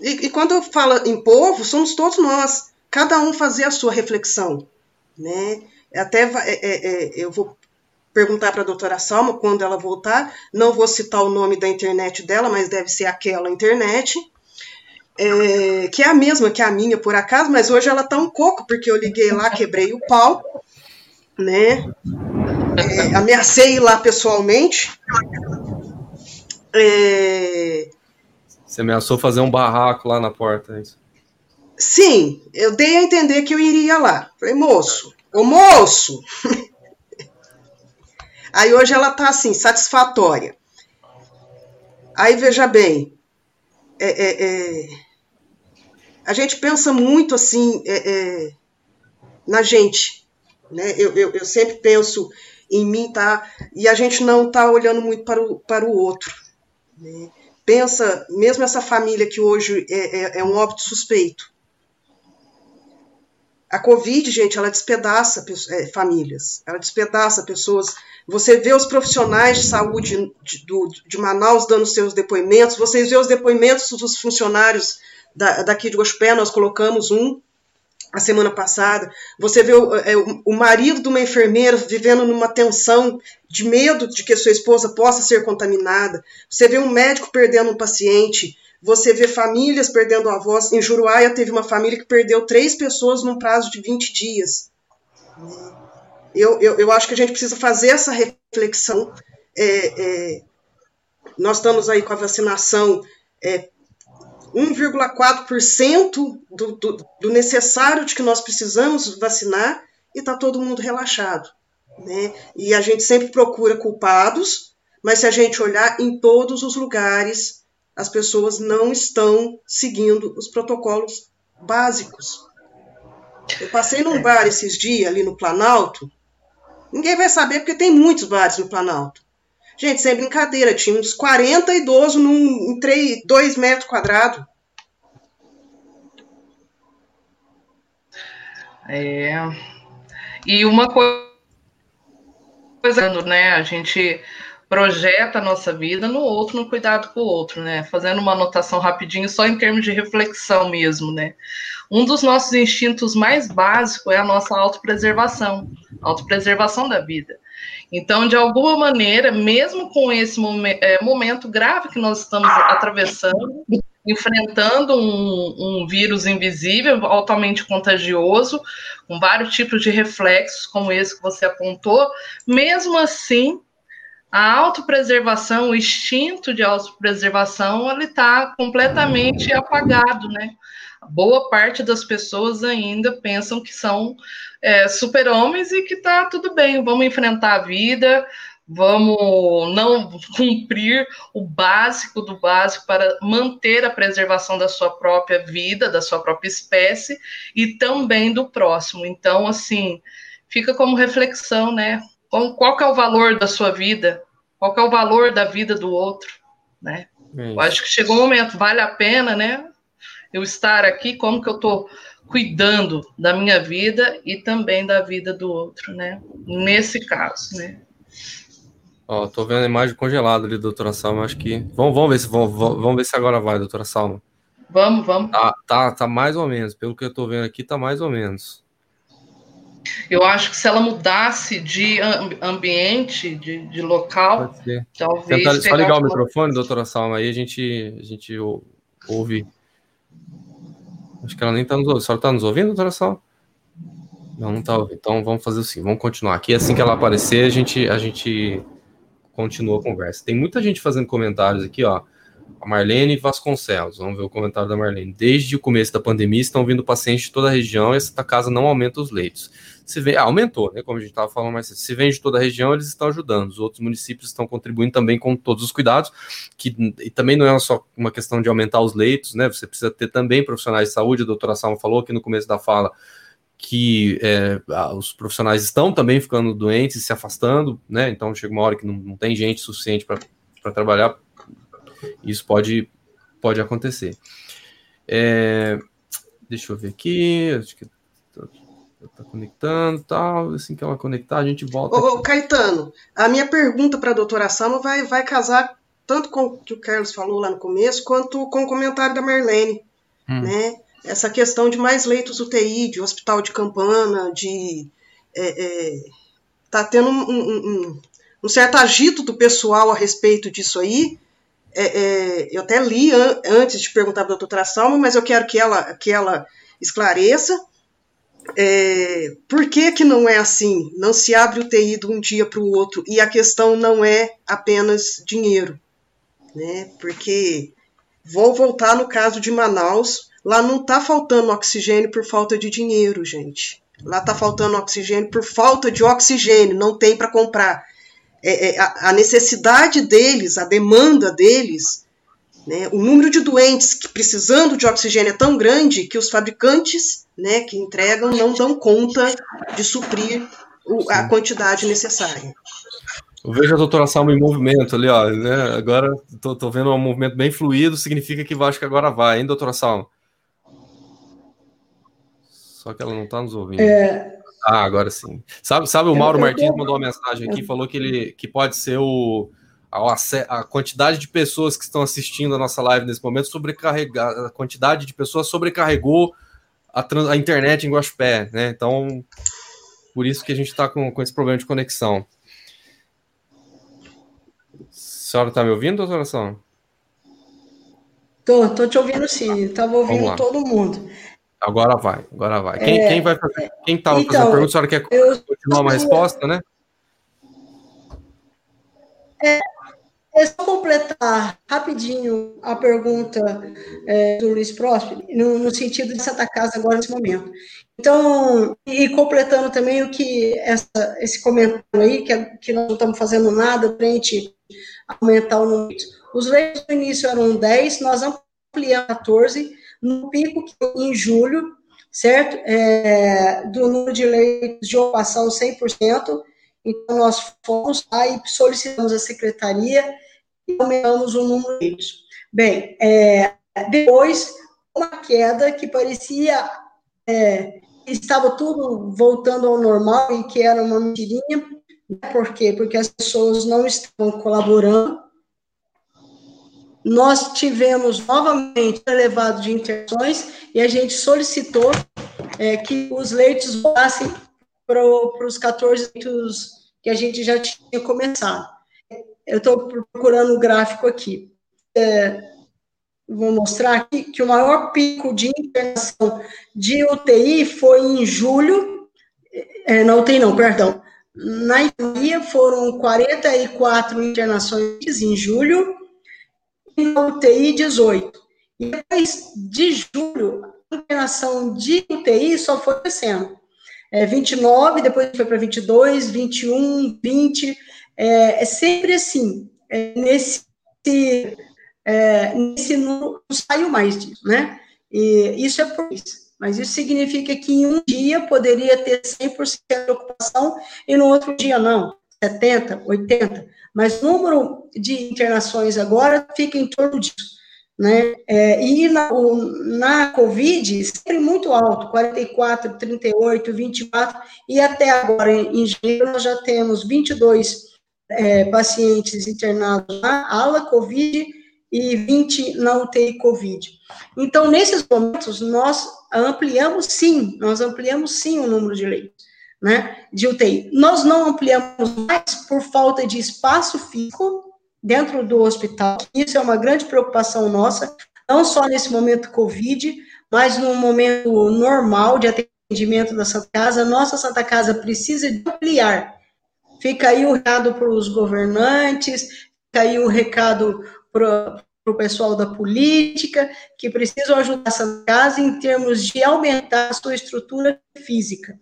E, e quando eu falo em povo, somos todos nós. Cada um fazer a sua reflexão, né? Até é, é, é, eu vou perguntar para a doutora Salma quando ela voltar. Não vou citar o nome da internet dela, mas deve ser aquela internet. É, que é a mesma que a minha, por acaso, mas hoje ela tá um coco, porque eu liguei lá, quebrei o pau, né? É, ameacei ir lá pessoalmente. É... Você ameaçou fazer um barraco lá na porta, é isso? Sim, eu dei a entender que eu iria lá. Falei, moço, ô moço, Aí hoje ela está assim, satisfatória. Aí veja bem, é, é, é, a gente pensa muito assim é, é, na gente, né? Eu, eu, eu, sempre penso em mim, tá? E a gente não está olhando muito para o, para o outro. Né? Pensa, mesmo essa família que hoje é, é, é um óbito suspeito. A Covid, gente, ela despedaça é, famílias, ela despedaça pessoas você vê os profissionais de saúde de, do, de Manaus dando seus depoimentos, vocês vê os depoimentos dos funcionários da, daqui de Gospé, nós colocamos um a semana passada. Você vê o, é, o, marido de uma enfermeira vivendo numa tensão de medo de que sua esposa possa ser contaminada. Você vê um médico perdendo um paciente. Você vê famílias perdendo avós. Em Juruáia teve uma família que perdeu três pessoas num prazo de 20 dias eu, eu, eu acho que a gente precisa fazer essa reflexão. É, é, nós estamos aí com a vacinação é, 1,4% do, do, do necessário de que nós precisamos vacinar e está todo mundo relaxado. Né? E a gente sempre procura culpados, mas se a gente olhar em todos os lugares, as pessoas não estão seguindo os protocolos básicos. Eu passei num bar esses dias ali no Planalto, Ninguém vai saber porque tem muitos bares no Planalto. Gente, sem brincadeira, tinha uns 40 idosos num, em 3, 2 metros quadrados. É. E uma coisa, né? A gente projeta a nossa vida no outro, no cuidado com o outro, né? Fazendo uma anotação rapidinho, só em termos de reflexão mesmo, né? Um dos nossos instintos mais básicos é a nossa autopreservação, autopreservação da vida. Então, de alguma maneira, mesmo com esse é, momento grave que nós estamos atravessando, enfrentando um, um, vírus invisível, altamente contagioso, com vários tipos de reflexos, como esse que você apontou, mesmo assim, a autopreservação, o instinto de autopreservação, ele está completamente apagado, né? boa parte das pessoas ainda pensam que são é, super-homens e que tá tudo bem, vamos enfrentar a vida, vamos não cumprir o básico do básico para manter a preservação da sua própria vida, da sua própria espécie e também do próximo. Então, assim, fica como reflexão, né? Qual que é o valor da sua vida? Qual que é o valor da vida do outro, né? É Eu acho que chegou o um momento, vale a pena, né? eu estar aqui, como que eu estou cuidando da minha vida e também da vida do outro, né? Nesse caso, né? Ó, tô vendo a imagem congelada ali, doutora Salma. Acho que. Vamos, vamos, ver se, vamos, vamos ver se agora vai, doutora Salma. Vamos, vamos. Tá, tá, tá mais ou menos. Pelo que eu tô vendo aqui, tá mais ou menos. Eu acho que se ela mudasse de ambiente, de, de local, talvez. Tentar só ligar o microfone, doutora Salma, aí a gente, a gente ouve. Acho que ela nem tá nos ouvindo. A senhora tá nos ouvindo, doutora Salma? Não, não tá ouvindo. Então vamos fazer assim, vamos continuar aqui. Assim que ela aparecer, a gente, a gente continua a conversa. Tem muita gente fazendo comentários aqui, ó. A Marlene Vasconcelos, vamos ver o comentário da Marlene. Desde o começo da pandemia estão vindo pacientes de toda a região e essa casa não aumenta os leitos. Se vê, ah, aumentou, né? Como a gente estava falando mais se vem de toda a região, eles estão ajudando. Os outros municípios estão contribuindo também com todos os cuidados, que e também não é só uma questão de aumentar os leitos, né? Você precisa ter também profissionais de saúde, a doutora Salma falou aqui no começo da fala que é, os profissionais estão também ficando doentes se afastando, né? Então chega uma hora que não, não tem gente suficiente para trabalhar. Isso pode, pode acontecer. É, deixa eu ver aqui. Acho que tá, conectando tal. Assim que ela conectar, a gente volta. Ô, ô Caetano, a minha pergunta para a doutora Sama vai, vai casar tanto com o que o Carlos falou lá no começo, quanto com o comentário da Marlene. Hum. Né? essa questão de mais leitos UTI, de hospital de campana, de. É, é, tá tendo um, um, um, certo agito do pessoal a respeito disso aí. É, é eu até li an antes de perguntar para a doutora Salma, mas eu quero que ela, que ela esclareça. É, por que, que não é assim? Não se abre o TI de um dia para o outro e a questão não é apenas dinheiro. Né? Porque vou voltar no caso de Manaus, Lá não está faltando oxigênio por falta de dinheiro, gente. Lá está faltando oxigênio por falta de oxigênio, não tem para comprar. É, é, a, necessidade deles, a demanda deles, né, o número de doentes que precisando de oxigênio é tão grande que os fabricantes né, que entregam não dão conta de suprir o, a quantidade necessária. Eu vejo a doutora Salma em movimento ali, ó. Né? Agora tô, tô vendo um movimento bem fluido, significa que acho que agora vai, hein, doutora Salma? Só que ela não está nos ouvindo. É... Ah, agora sim. Sabe, sabe o Mauro Martins mandou uma mensagem aqui, falou que ele que pode ser o a, a, quantidade de pessoas que estão assistindo a nossa live nesse momento sobrecarregar a quantidade de pessoas sobrecarregou a, a internet em Guaxupé, né? Então, por isso que a gente está com, com esse problema de conexão. A senhora está me ouvindo, doutora São? Tô, tô te ouvindo sim, estava ouvindo todo mundo. Agora vai, agora vai. Quem, é, quem vai fazer? Quem estava então, fazendo a pergunta? A senhora quer eu, continuar uma resposta, né? É, é só completar rapidinho a pergunta é, do Luiz Próspero, no, no, sentido de Santa Casa agora nesse momento. Então, e completando também o que essa, esse comentário aí, que, que nós não estamos fazendo nada para a aumentar o número. Os leitos no início eram 10, nós ampliamos 14, no pico em julho, certo? É, do número de leitos de ocupação 100%. Então, nós fomos lá e solicitamos a secretaria e aumentamos o número de leitos. Bem, é, depois, uma queda que parecia é, estava tudo voltando ao normal e que era uma mentirinha. Por quê? Porque as pessoas não estavam colaborando nós tivemos novamente elevado de internações e a gente solicitou é, que os leitos voltassem para os 14 leitos que a gente já tinha começado. Eu estou procurando o gráfico aqui. É, vou mostrar aqui que o maior pico de internação de UTI foi em julho, é, na UTI não, perdão, na Itália foram 44 internações em julho, na UTI 18. E depois de julho, a internação de UTI só foi crescendo. É, 29, depois foi para 22, 21, 20. É, é sempre assim. É, nesse, é, nesse número, não saiu mais disso, né? E isso é por isso. Mas isso significa que em um dia poderia ter 100% de ocupação e no outro dia não, 70, 80 mas o número de internações agora fica em torno disso. né? É, e na, o, na Covid, sempre muito alto, 44, 38, 24, e até agora, em, em janeiro, nós já temos 22 é, pacientes internados na ala Covid e 20 na UTI Covid. Então, nesses momentos, nós ampliamos sim, nós ampliamos sim o número de leitos, né, de UTI. Nós não ampliamos mais por falta de espaço físico dentro do hospital. Isso é uma grande preocupação nossa, não só nesse momento Covid, mas no momento normal de atendimento da Santa Casa. Nossa Santa Casa precisa ampliar. Fica aí o recado para os governantes, fica aí o recado para o pessoal da política, que precisam ajudar essa casa em termos de aumentar a sua estrutura física.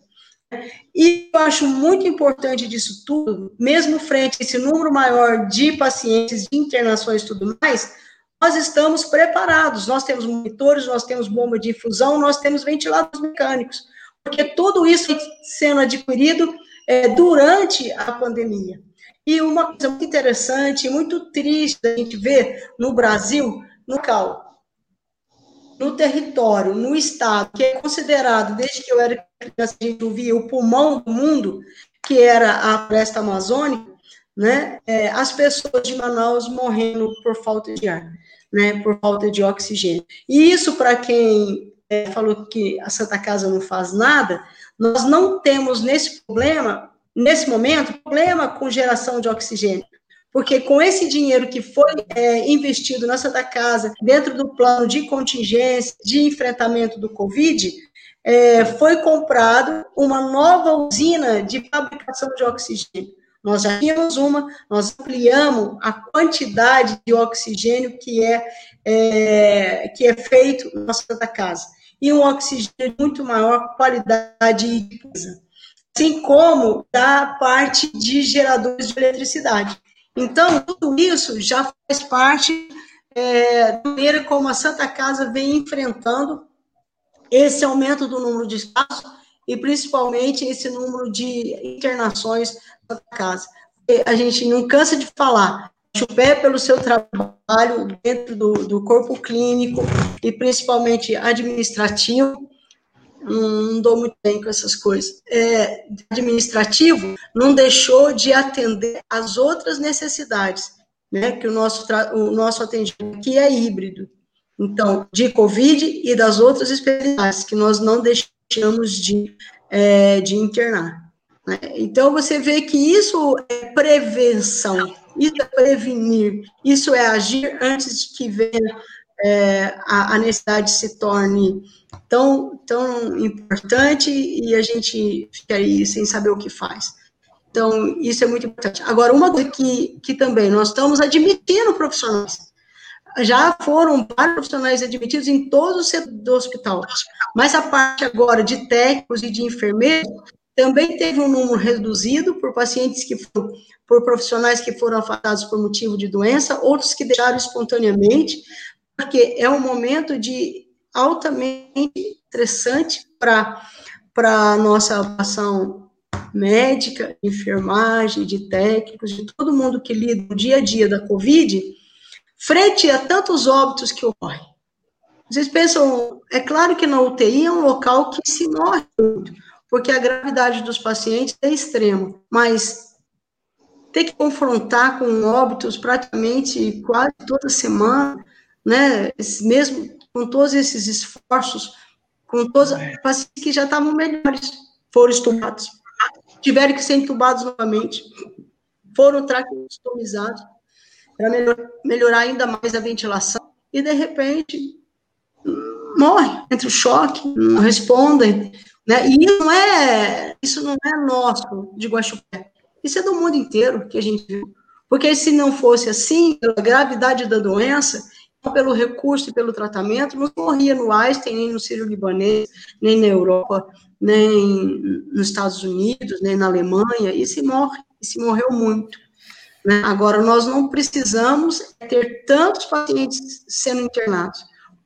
E eu acho muito importante disso tudo, mesmo frente a esse número maior de pacientes, de internações e tudo mais, nós estamos preparados. Nós temos monitores, nós temos bomba de infusão, nós temos ventiladores mecânicos, porque tudo isso sendo adquirido é, durante a pandemia. E uma coisa muito interessante, muito triste a gente ver no Brasil, no local, no território, no estado, que é considerado, desde que eu era criança, a gente ouvia o pulmão do mundo, que era a floresta amazônica, né, é, as pessoas de Manaus morrendo por falta de ar, né, por falta de oxigênio. E isso, para quem é, falou que a Santa Casa não faz nada, nós não temos nesse problema, nesse momento, problema com geração de oxigênio porque com esse dinheiro que foi é, investido na Santa Casa, dentro do plano de contingência, de enfrentamento do Covid, é, foi comprado uma nova usina de fabricação de oxigênio. Nós já tínhamos uma, nós ampliamos a quantidade de oxigênio que é, é que é feito na Santa Casa. E um oxigênio muito maior qualidade e riqueza. Assim como da parte de geradores de eletricidade. Então, tudo isso já faz parte é, da maneira como a Santa Casa vem enfrentando esse aumento do número de espaços e principalmente esse número de internações na Santa Casa. A gente não cansa de falar, Chupé pelo seu trabalho dentro do, do corpo clínico e principalmente administrativo, não dou muito bem com essas coisas. É, administrativo não deixou de atender as outras necessidades, né? Que o nosso, o nosso atendimento aqui é híbrido. Então, de Covid e das outras especialidades que nós não deixamos de, é, de internar. Né? Então, você vê que isso é prevenção, isso é prevenir, isso é agir antes de que venha é, a, a necessidade se torne tão, tão importante e a gente fica aí sem saber o que faz. Então, isso é muito importante. Agora, uma coisa que, que também nós estamos admitindo profissionais. Já foram vários profissionais admitidos em todo o setor do hospital, mas a parte agora de técnicos e de enfermeiros também teve um número reduzido por pacientes que foram, por profissionais que foram afastados por motivo de doença, outros que deixaram espontaneamente, porque é um momento de altamente estressante para a nossa ação médica, enfermagem, de técnicos, de todo mundo que lida no dia a dia da Covid, frente a tantos óbitos que ocorrem. Vocês pensam, é claro que na UTI é um local que se morre muito, porque a gravidade dos pacientes é extrema, mas ter que confrontar com óbitos praticamente quase toda semana, né, mesmo com todos esses esforços, com todos os pacientes que já estavam melhores, foram estubados, tiveram que ser entubados novamente, foram traqueostomizados, para melhor, melhorar ainda mais a ventilação, e de repente morre entre o choque, não respondem, né? E isso não é, isso não é nosso de Guaxupé, isso é do mundo inteiro que a gente viu. Porque se não fosse assim, pela gravidade da doença, pelo recurso e pelo tratamento, não morria no Einstein, nem no Sírio Libanês, nem na Europa, nem nos Estados Unidos, nem na Alemanha, e se morre, e se morreu muito. Né? Agora, nós não precisamos ter tantos pacientes sendo internados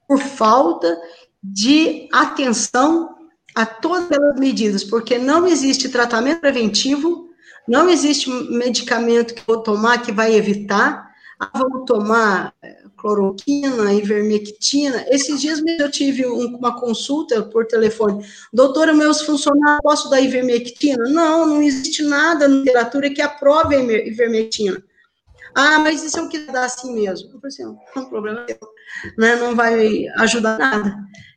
por falta de atenção a todas as medidas, porque não existe tratamento preventivo, não existe medicamento que vou tomar que vai evitar, ah, vamos tomar é, cloroquina, ivermectina. Esses dias eu tive uma consulta por telefone. Doutora, meus funcionários, posso dar ivermectina? Não, não existe nada na literatura que aprove ivermectina. Ah, mas isso é o que dá assim mesmo. Eu falei assim, não, não problema né? não vai ajudar nada.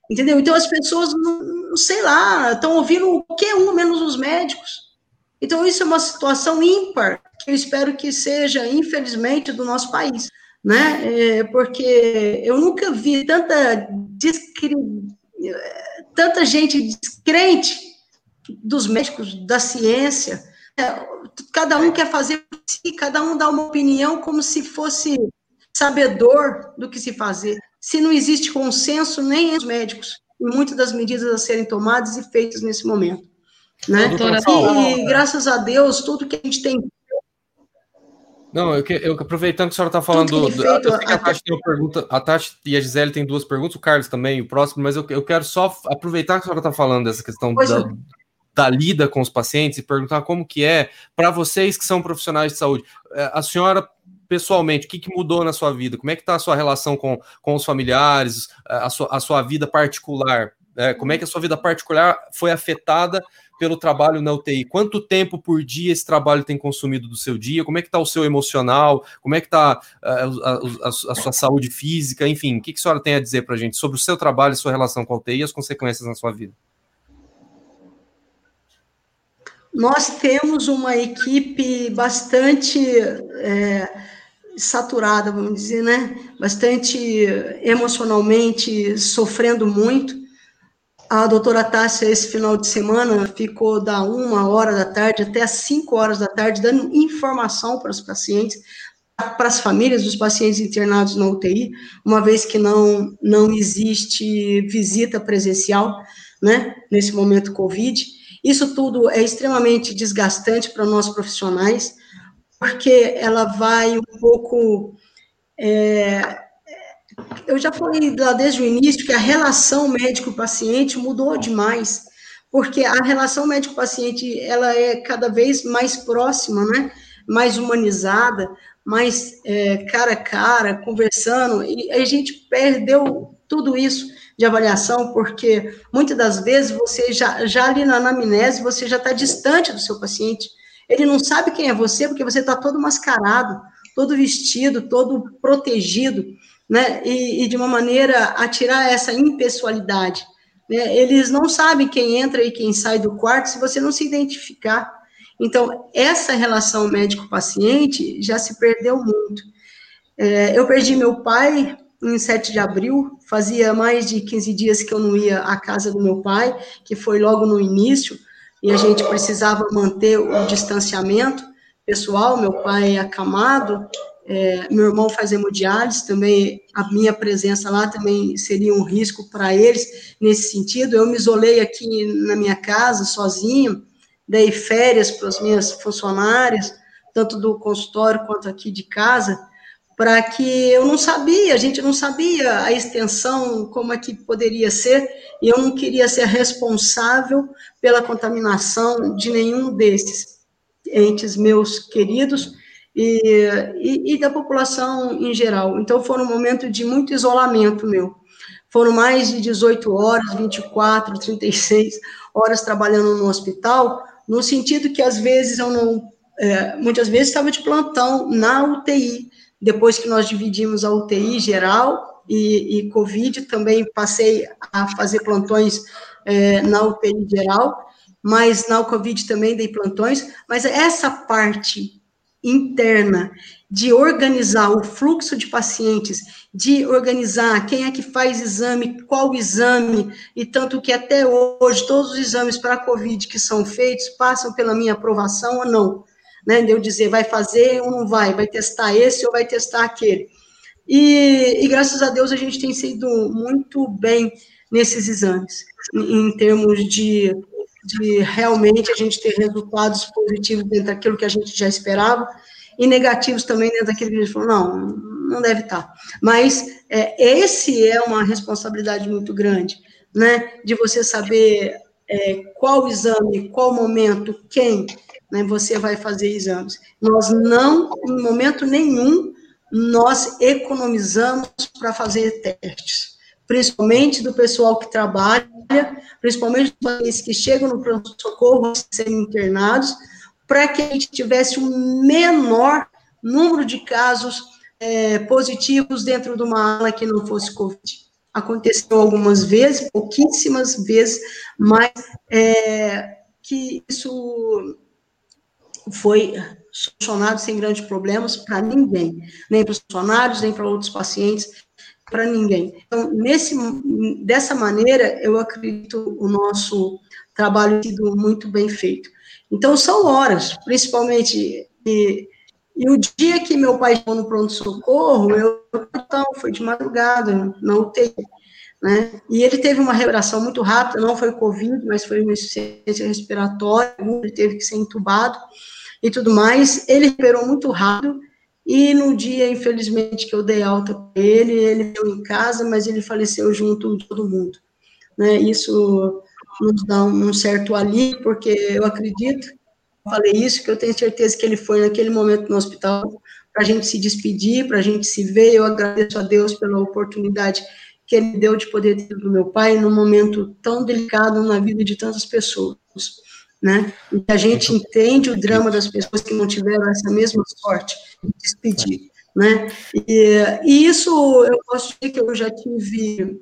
Entendeu? Então as pessoas, não, sei lá, estão ouvindo qualquer um menos os médicos. Então isso é uma situação ímpar, que eu espero que seja, infelizmente, do nosso país né? É, porque eu nunca vi tanta, discri... tanta gente descrente dos médicos, da ciência. É, cada um quer fazer por si, cada um dá uma opinião como se fosse sabedor do que se fazer. Se não existe consenso nem entre os médicos, em muitas das medidas a serem tomadas e feitas nesse momento. Né? E, e graças a Deus, tudo que a gente tem não, eu, que, eu aproveitando que a senhora está falando. Do, feito, a, a, Tati tem uma pergunta, a Tati e a Gisele têm duas perguntas, o Carlos também, o próximo, mas eu, eu quero só aproveitar que a senhora está falando dessa questão da, é. da, lida com os pacientes e perguntar como que é para vocês que são profissionais de saúde. É, a senhora, pessoalmente, o que, que mudou na sua vida? Como é que está a sua relação com, com os familiares, a sua, a sua vida particular? É, como é que a sua vida particular foi afetada pelo trabalho na UTI? Quanto tempo por dia esse trabalho tem consumido do seu dia? Como é que está o seu emocional? Como é que está a, a, a, a, sua saúde física? Enfim, o que, que a senhora tem a dizer para a gente sobre o seu trabalho sua relação com a UTI e as consequências na sua vida? Nós temos uma equipe bastante é, saturada, vamos dizer, né? Bastante emocionalmente sofrendo muito a doutora Tássia, esse final de semana, ficou da uma hora da tarde até as cinco horas da tarde, dando informação para os pacientes, para as famílias dos pacientes internados na UTI, uma vez que não, não existe visita presencial, né, nesse momento Covid. Isso tudo é extremamente desgastante para nós profissionais, porque ela vai um pouco. É, eu já falei lá desde o início que a relação médico-paciente mudou demais, porque a relação médico-paciente ela é cada vez mais próxima, né? Mais humanizada, mais é, cara a cara, conversando, e a gente perdeu tudo isso de avaliação, porque muitas das vezes você já, já ali na anamnese, você já está distante do seu paciente, ele não sabe quem é você, porque você está todo mascarado, todo vestido, todo protegido, né, e, e de uma maneira a tirar essa impessoalidade. Né? Eles não sabem quem entra e quem sai do quarto se você não se identificar. Então, essa relação médico-paciente já se perdeu muito. É, eu perdi meu pai em 7 de abril, fazia mais de 15 dias que eu não ia à casa do meu pai, que foi logo no início, e a gente precisava manter o distanciamento pessoal, meu pai acamado, é, meu irmão faz hemodiálise, também a minha presença lá também seria um risco para eles nesse sentido. Eu me isolei aqui na minha casa, sozinho, dei férias para as minhas funcionárias, tanto do consultório quanto aqui de casa, para que eu não sabia, a gente não sabia a extensão, como é que poderia ser, e eu não queria ser responsável pela contaminação de nenhum desses entes meus queridos, e, e, e da população em geral. Então, foi um momento de muito isolamento meu. Foram mais de 18 horas, 24, 36 horas trabalhando no hospital, no sentido que, às vezes, eu não. É, muitas vezes estava de plantão na UTI, depois que nós dividimos a UTI geral e, e Covid, também passei a fazer plantões é, na UTI geral, mas na Covid também dei plantões, mas essa parte interna de organizar o fluxo de pacientes, de organizar quem é que faz exame, qual exame, e tanto que até hoje todos os exames para a COVID que são feitos passam pela minha aprovação ou não, né? De eu dizer, vai fazer ou não vai, vai testar esse ou vai testar aquele. E, e graças a Deus a gente tem sido muito bem nesses exames, em, em termos de de realmente a gente ter resultados positivos dentro daquilo que a gente já esperava, e negativos também dentro daquilo que a gente falou, não, não deve estar. Mas é, esse é uma responsabilidade muito grande, né, de você saber é, qual exame, qual momento, quem né, você vai fazer exames. Nós não, em momento nenhum, nós economizamos para fazer testes, principalmente do pessoal que trabalha, principalmente dos que chegam no pronto-socorro, serem internados, para que a gente tivesse um menor número de casos é, positivos dentro de uma ala que não fosse Covid. Aconteceu algumas vezes, pouquíssimas vezes, mas é, que isso foi solucionado sem grandes problemas para ninguém, nem para os funcionários, nem para outros pacientes, para ninguém. Então, nesse, dessa maneira, eu acredito o nosso trabalho sido muito bem feito. Então, são horas, principalmente, e, e o dia que meu pai chegou no pronto-socorro, eu, então, foi de madrugada, na UTI, né? E ele teve uma recuperação muito rápida, não foi Covid, mas foi uma insuficiência respiratória, ele teve que ser entubado, e tudo mais. Ele recuperou muito rápido e no dia, infelizmente, que eu dei alta para ele, ele veio em casa, mas ele faleceu junto de todo mundo. Né? Isso nos dá um certo alívio, porque eu acredito, falei isso, que eu tenho certeza que ele foi naquele momento no hospital para a gente se despedir, para a gente se ver. Eu agradeço a Deus pela oportunidade que ele deu de poder ter do meu pai num momento tão delicado na vida de tantas pessoas né? E a gente entende o drama das pessoas que não tiveram essa mesma sorte de despedir, né? E, e isso eu posso dizer que eu já tive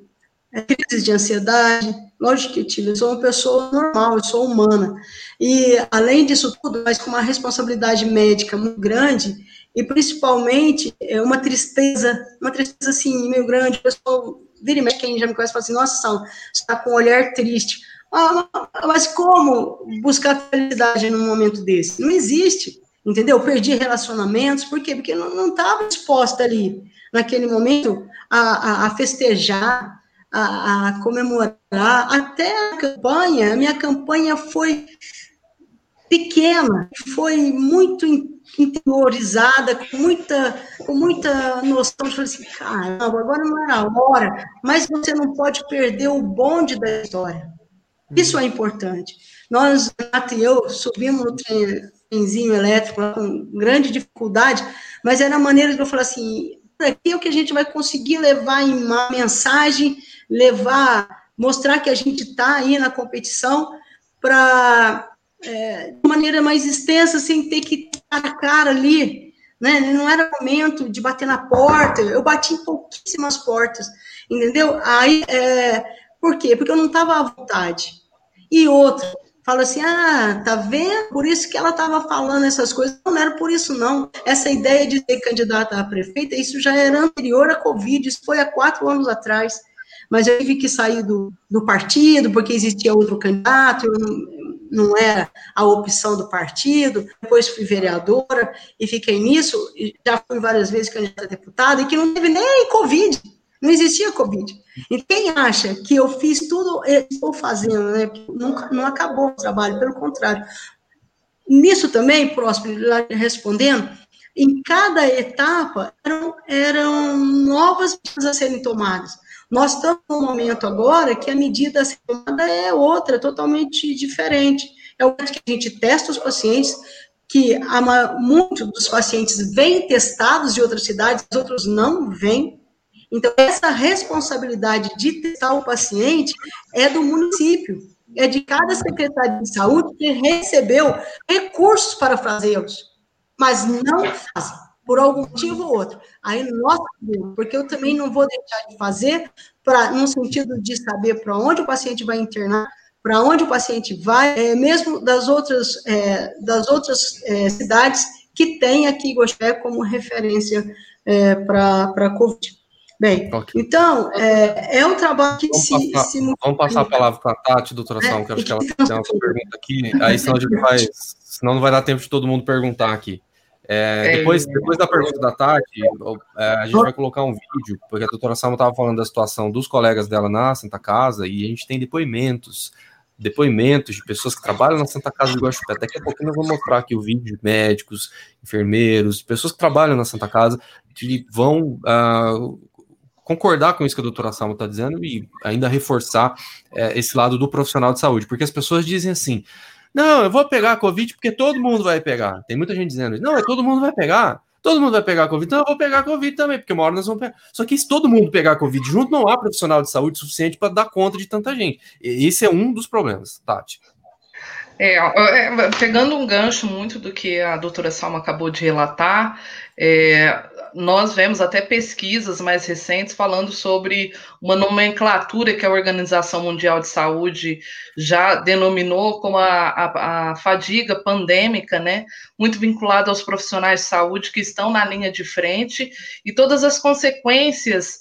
é, crises de ansiedade, lógico que tive, eu sou uma pessoa normal, eu sou humana, e além disso tudo, mas com uma responsabilidade médica muito grande, e principalmente é uma tristeza, uma tristeza assim, meio grande, o pessoal vira e mexe, quem já me conhece fala assim, nossa, você está com um olhar triste, mas como buscar felicidade num momento desse? Não existe, entendeu? Perdi relacionamentos, por quê? Porque não estava disposta ali, naquele momento, a, a, a festejar, a, a, comemorar. Até a campanha, a minha campanha foi pequena, foi muito interiorizada, com muita, com muita noção de assim, caramba, agora não era a hora, mas você não pode perder o bonde da história. Isso é importante. Nós, Renato e eu, subimos no trenzinho elétrico com grande dificuldade, mas era a maneira de eu falar assim, aqui é o que a gente vai conseguir levar em uma mensagem, levar, mostrar que a gente está aí na competição para, é, de maneira mais extensa, sem ter que estar na cara ali, né? Não era momento de bater na porta, eu bati em pouquíssimas portas, entendeu? Aí, é, por quê? Porque eu não estava à vontade. E outro, fala assim: ah, tá vendo? Por isso que ela estava falando essas coisas. Não, era por isso, não. Essa ideia de ser candidata a prefeita, isso já era anterior à Covid, isso foi há quatro anos atrás. Mas eu tive que sair do, do partido, porque existia outro candidato, não, não era a opção do partido. Depois fui vereadora e fiquei nisso. Já fui várias vezes candidata a deputada, e que não teve nem Covid. Não existia Covid. E quem acha que eu fiz tudo, estou fazendo, né? Nunca, não acabou o trabalho, pelo contrário. Nisso também, próximo, respondendo, em cada etapa eram, eram novas medidas a serem tomadas. Nós estamos num momento agora que a medida a ser tomada é outra, totalmente diferente. É o que a gente testa os pacientes, que muitos dos pacientes vêm testados de outras cidades, outros não vêm, então, essa responsabilidade de testar o paciente é do município, é de cada secretário de saúde que recebeu recursos para fazê-los, mas não fazem, por algum motivo ou outro. Aí nós porque eu também não vou deixar de fazer, para no sentido de saber para onde o paciente vai internar, para onde o paciente vai, é, mesmo das outras, é, das outras é, cidades que tem aqui Gospé como referência é, para a Covid. Bem, okay. então, é, é um trabalho que vamos se, passar, se... Vamos passar a palavra para a Tati, doutora é, Salmo, que acho que ela tem uma pergunta aqui, aí senão a gente vai, senão não vai dar tempo de todo mundo perguntar aqui. É, é depois, depois da pergunta da Tati, é, a gente vai colocar um vídeo, porque a doutora Salma estava falando da situação dos colegas dela na Santa Casa, e a gente tem depoimentos, depoimentos de pessoas que trabalham na Santa Casa de Guaxupé. Daqui a pouquinho nós vamos mostrar aqui o vídeo de médicos, enfermeiros, pessoas que trabalham na Santa Casa, que vão uh, concordar com isso que a doutora Salma está dizendo e ainda reforçar é, esse lado do profissional de saúde, porque as pessoas dizem assim: não, eu vou pegar a Covid porque todo mundo vai pegar. Tem muita gente dizendo: não, todo mundo vai pegar. todo mundo vai pegar Covid, então eu vou pegar Covid também, porque uma hora nós vamos pegar. Só que se todo mundo pegar Covid junto, não há profissional de saúde suficiente para dar conta de tanta gente. E esse é um dos problemas, Tati. É, é, pegando um gancho muito do que a doutora Salma acabou de relatar, é, nós vemos até pesquisas mais recentes falando sobre uma nomenclatura que a Organização Mundial de Saúde já denominou como a, a, a fadiga pandêmica, né? Muito vinculada aos profissionais de saúde que estão na linha de frente e todas as consequências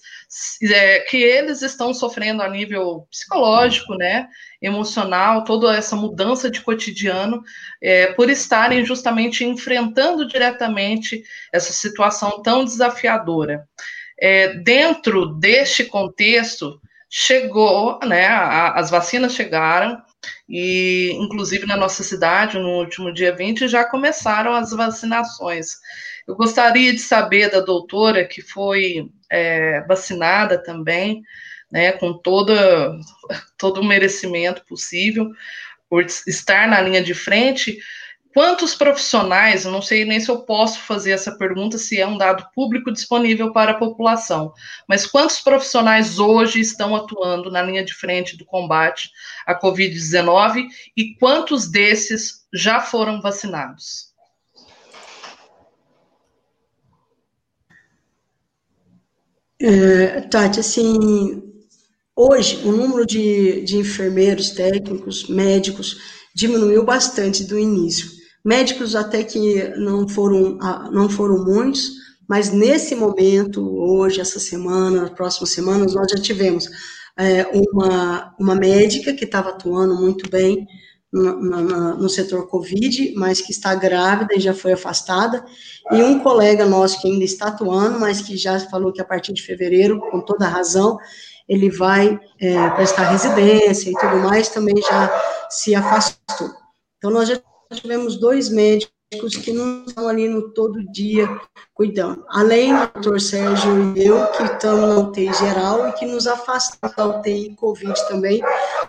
é, que eles estão sofrendo a nível psicológico, né, emocional, toda essa mudança de cotidiano, é, por estarem justamente enfrentando diretamente essa situação tão desafiadora. É, dentro deste contexto, chegou, né, a, as vacinas chegaram, e inclusive na nossa cidade, no último dia 20, já começaram as vacinações. Eu gostaria de saber da doutora, que foi é, vacinada também, né, com toda, todo o merecimento possível, por estar na linha de frente, quantos profissionais, não sei nem se eu posso fazer essa pergunta, se é um dado público disponível para a população, mas quantos profissionais hoje estão atuando na linha de frente do combate à Covid-19 e quantos desses já foram vacinados? É, Tati, assim, hoje o número de, de enfermeiros, técnicos, médicos diminuiu bastante do início. Médicos até que não foram, ah, não foram muitos, mas nesse momento, hoje, essa semana, nas próximas semanas, nós já tivemos é, uma, uma médica que estava atuando muito bem, no, no setor Covid, mas que está grávida e já foi afastada, e um colega nosso que ainda está atuando, mas que já falou que a partir de fevereiro, com toda razão, ele vai é, prestar residência e tudo mais, também já se afastou. Então, nós já tivemos dois médicos que não estão ali no todo dia cuidando. Além do doutor Sérgio e eu, que estamos na UTI geral e que nos afastamos da UTI Covid também,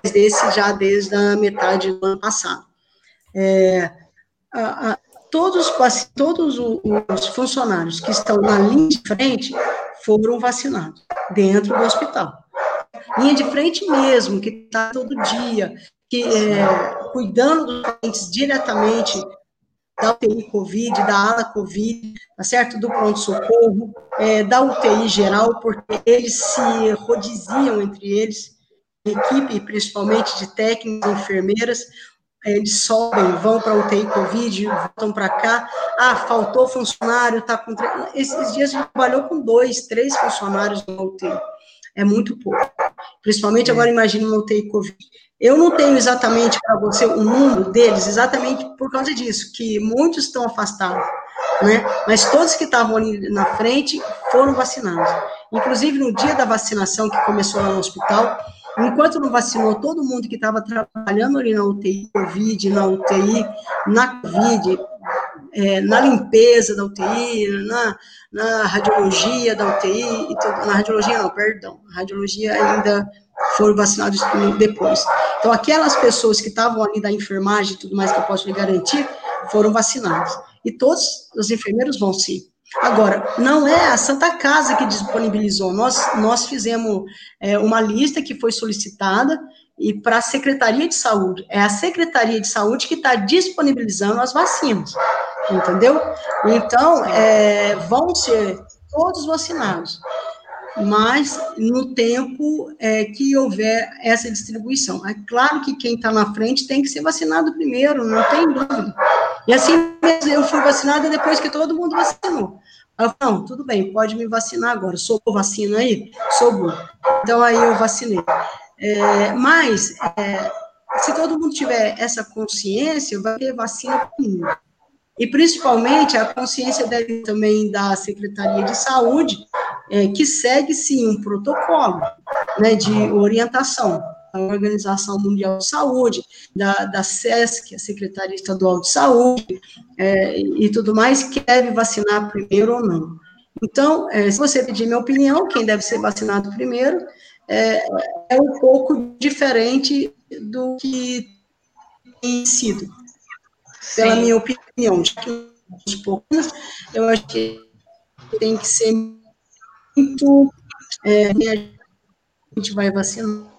desse já desde a metade do ano passado. É, a, a, todos, todos os funcionários que estão na linha de frente foram vacinados dentro do hospital. Linha de frente mesmo, que está todo dia, que é, cuidando dos pacientes diretamente da UTI Covid, da ala Covid, tá certo? Do pronto-socorro, é, da UTI geral, porque eles se rodiziam entre eles, equipe principalmente de técnicos, enfermeiras, eles sobem, vão para a UTI Covid, voltam para cá, ah, faltou funcionário, tá com... Esses dias a gente trabalhou com dois, três funcionários na UTI, é muito pouco. Principalmente agora, imagina uma UTI Covid. Eu não tenho exatamente para você o número deles, exatamente por causa disso, que muitos estão afastados, né? Mas todos que estavam ali na frente foram vacinados. Inclusive, no dia da vacinação que começou lá no hospital, enquanto não vacinou todo mundo que estava trabalhando ali na UTI Covid, na UTI, na Covid, é, na limpeza da UTI, na, na radiologia da UTI, na radiologia não, perdão, radiologia ainda foram vacinados depois. Então, aquelas pessoas que estavam ali da enfermagem e tudo mais que eu posso lhe garantir, foram vacinadas. E todos os enfermeiros vão sim. Agora, não é a Santa Casa que disponibilizou. Nós, nós fizemos é, uma lista que foi solicitada e para a Secretaria de Saúde. É a Secretaria de Saúde que está disponibilizando as vacinas, entendeu? Então, é, vão ser todos vacinados mas no tempo é, que houver essa distribuição. É claro que quem está na frente tem que ser vacinado primeiro, não tem dúvida. E assim eu fui vacinada depois que todo mundo vacinou. Eu falei, não, tudo bem, pode me vacinar agora. Sou vacina aí? Sou bom. Então aí eu vacinei. É, mas, é, se todo mundo tiver essa consciência, vai ter vacina para mundo. E, principalmente, a consciência deve também da Secretaria de Saúde, é, que segue, sim, um protocolo né, de orientação da Organização Mundial de Saúde, da, da SESC, a Secretaria Estadual de Saúde, é, e tudo mais, que deve vacinar primeiro ou não. Então, é, se você pedir minha opinião, quem deve ser vacinado primeiro, é, é um pouco diferente do que tem sido pela minha opinião, de que uns poucos, eu acho que tem que ser muito. É, a gente vai vacinar.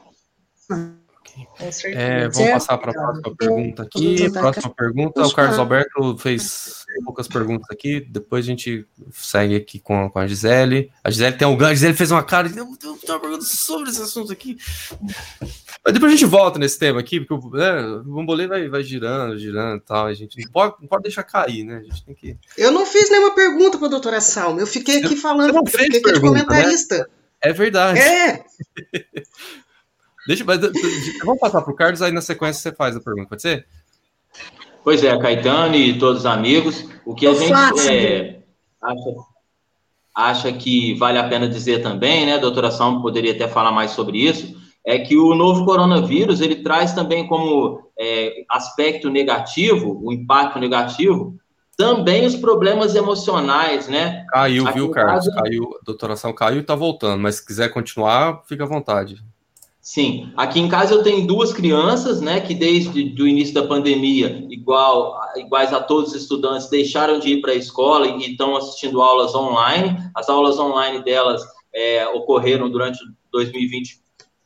É, vamos passar para a próxima pergunta aqui. Próxima pergunta, o Carlos Alberto fez poucas perguntas aqui, depois a gente segue aqui com, com a Gisele. A Gisele tem um a Gisele fez uma cara de eu tenho uma pergunta sobre esse assunto aqui. Mas depois a gente volta nesse tema aqui, porque né, o bambolê vai, vai girando, girando e tal. A gente não pode, não pode deixar cair, né? A gente tem que. Eu não fiz nenhuma pergunta para a doutora Salma, eu fiquei aqui falando, eu fiquei aqui de né? comentarista. Né? É verdade. É. Deixa, mas, vamos passar para o Carlos, aí na sequência você faz a pergunta, pode ser? Pois é, Caetano e todos os amigos, o que a gente é, acha, acha que vale a pena dizer também, né, a doutora Salmo poderia até falar mais sobre isso, é que o novo coronavírus, ele traz também como é, aspecto negativo, o impacto negativo, também os problemas emocionais, né? Caiu, Aqui viu, Carlos? Caso... Caiu, a doutoração caiu e tá voltando, mas se quiser continuar, fica à vontade. Sim, aqui em casa eu tenho duas crianças, né, que desde o início da pandemia, igual, iguais a todos os estudantes, deixaram de ir para a escola e estão assistindo aulas online. As aulas online delas é, ocorreram durante 2020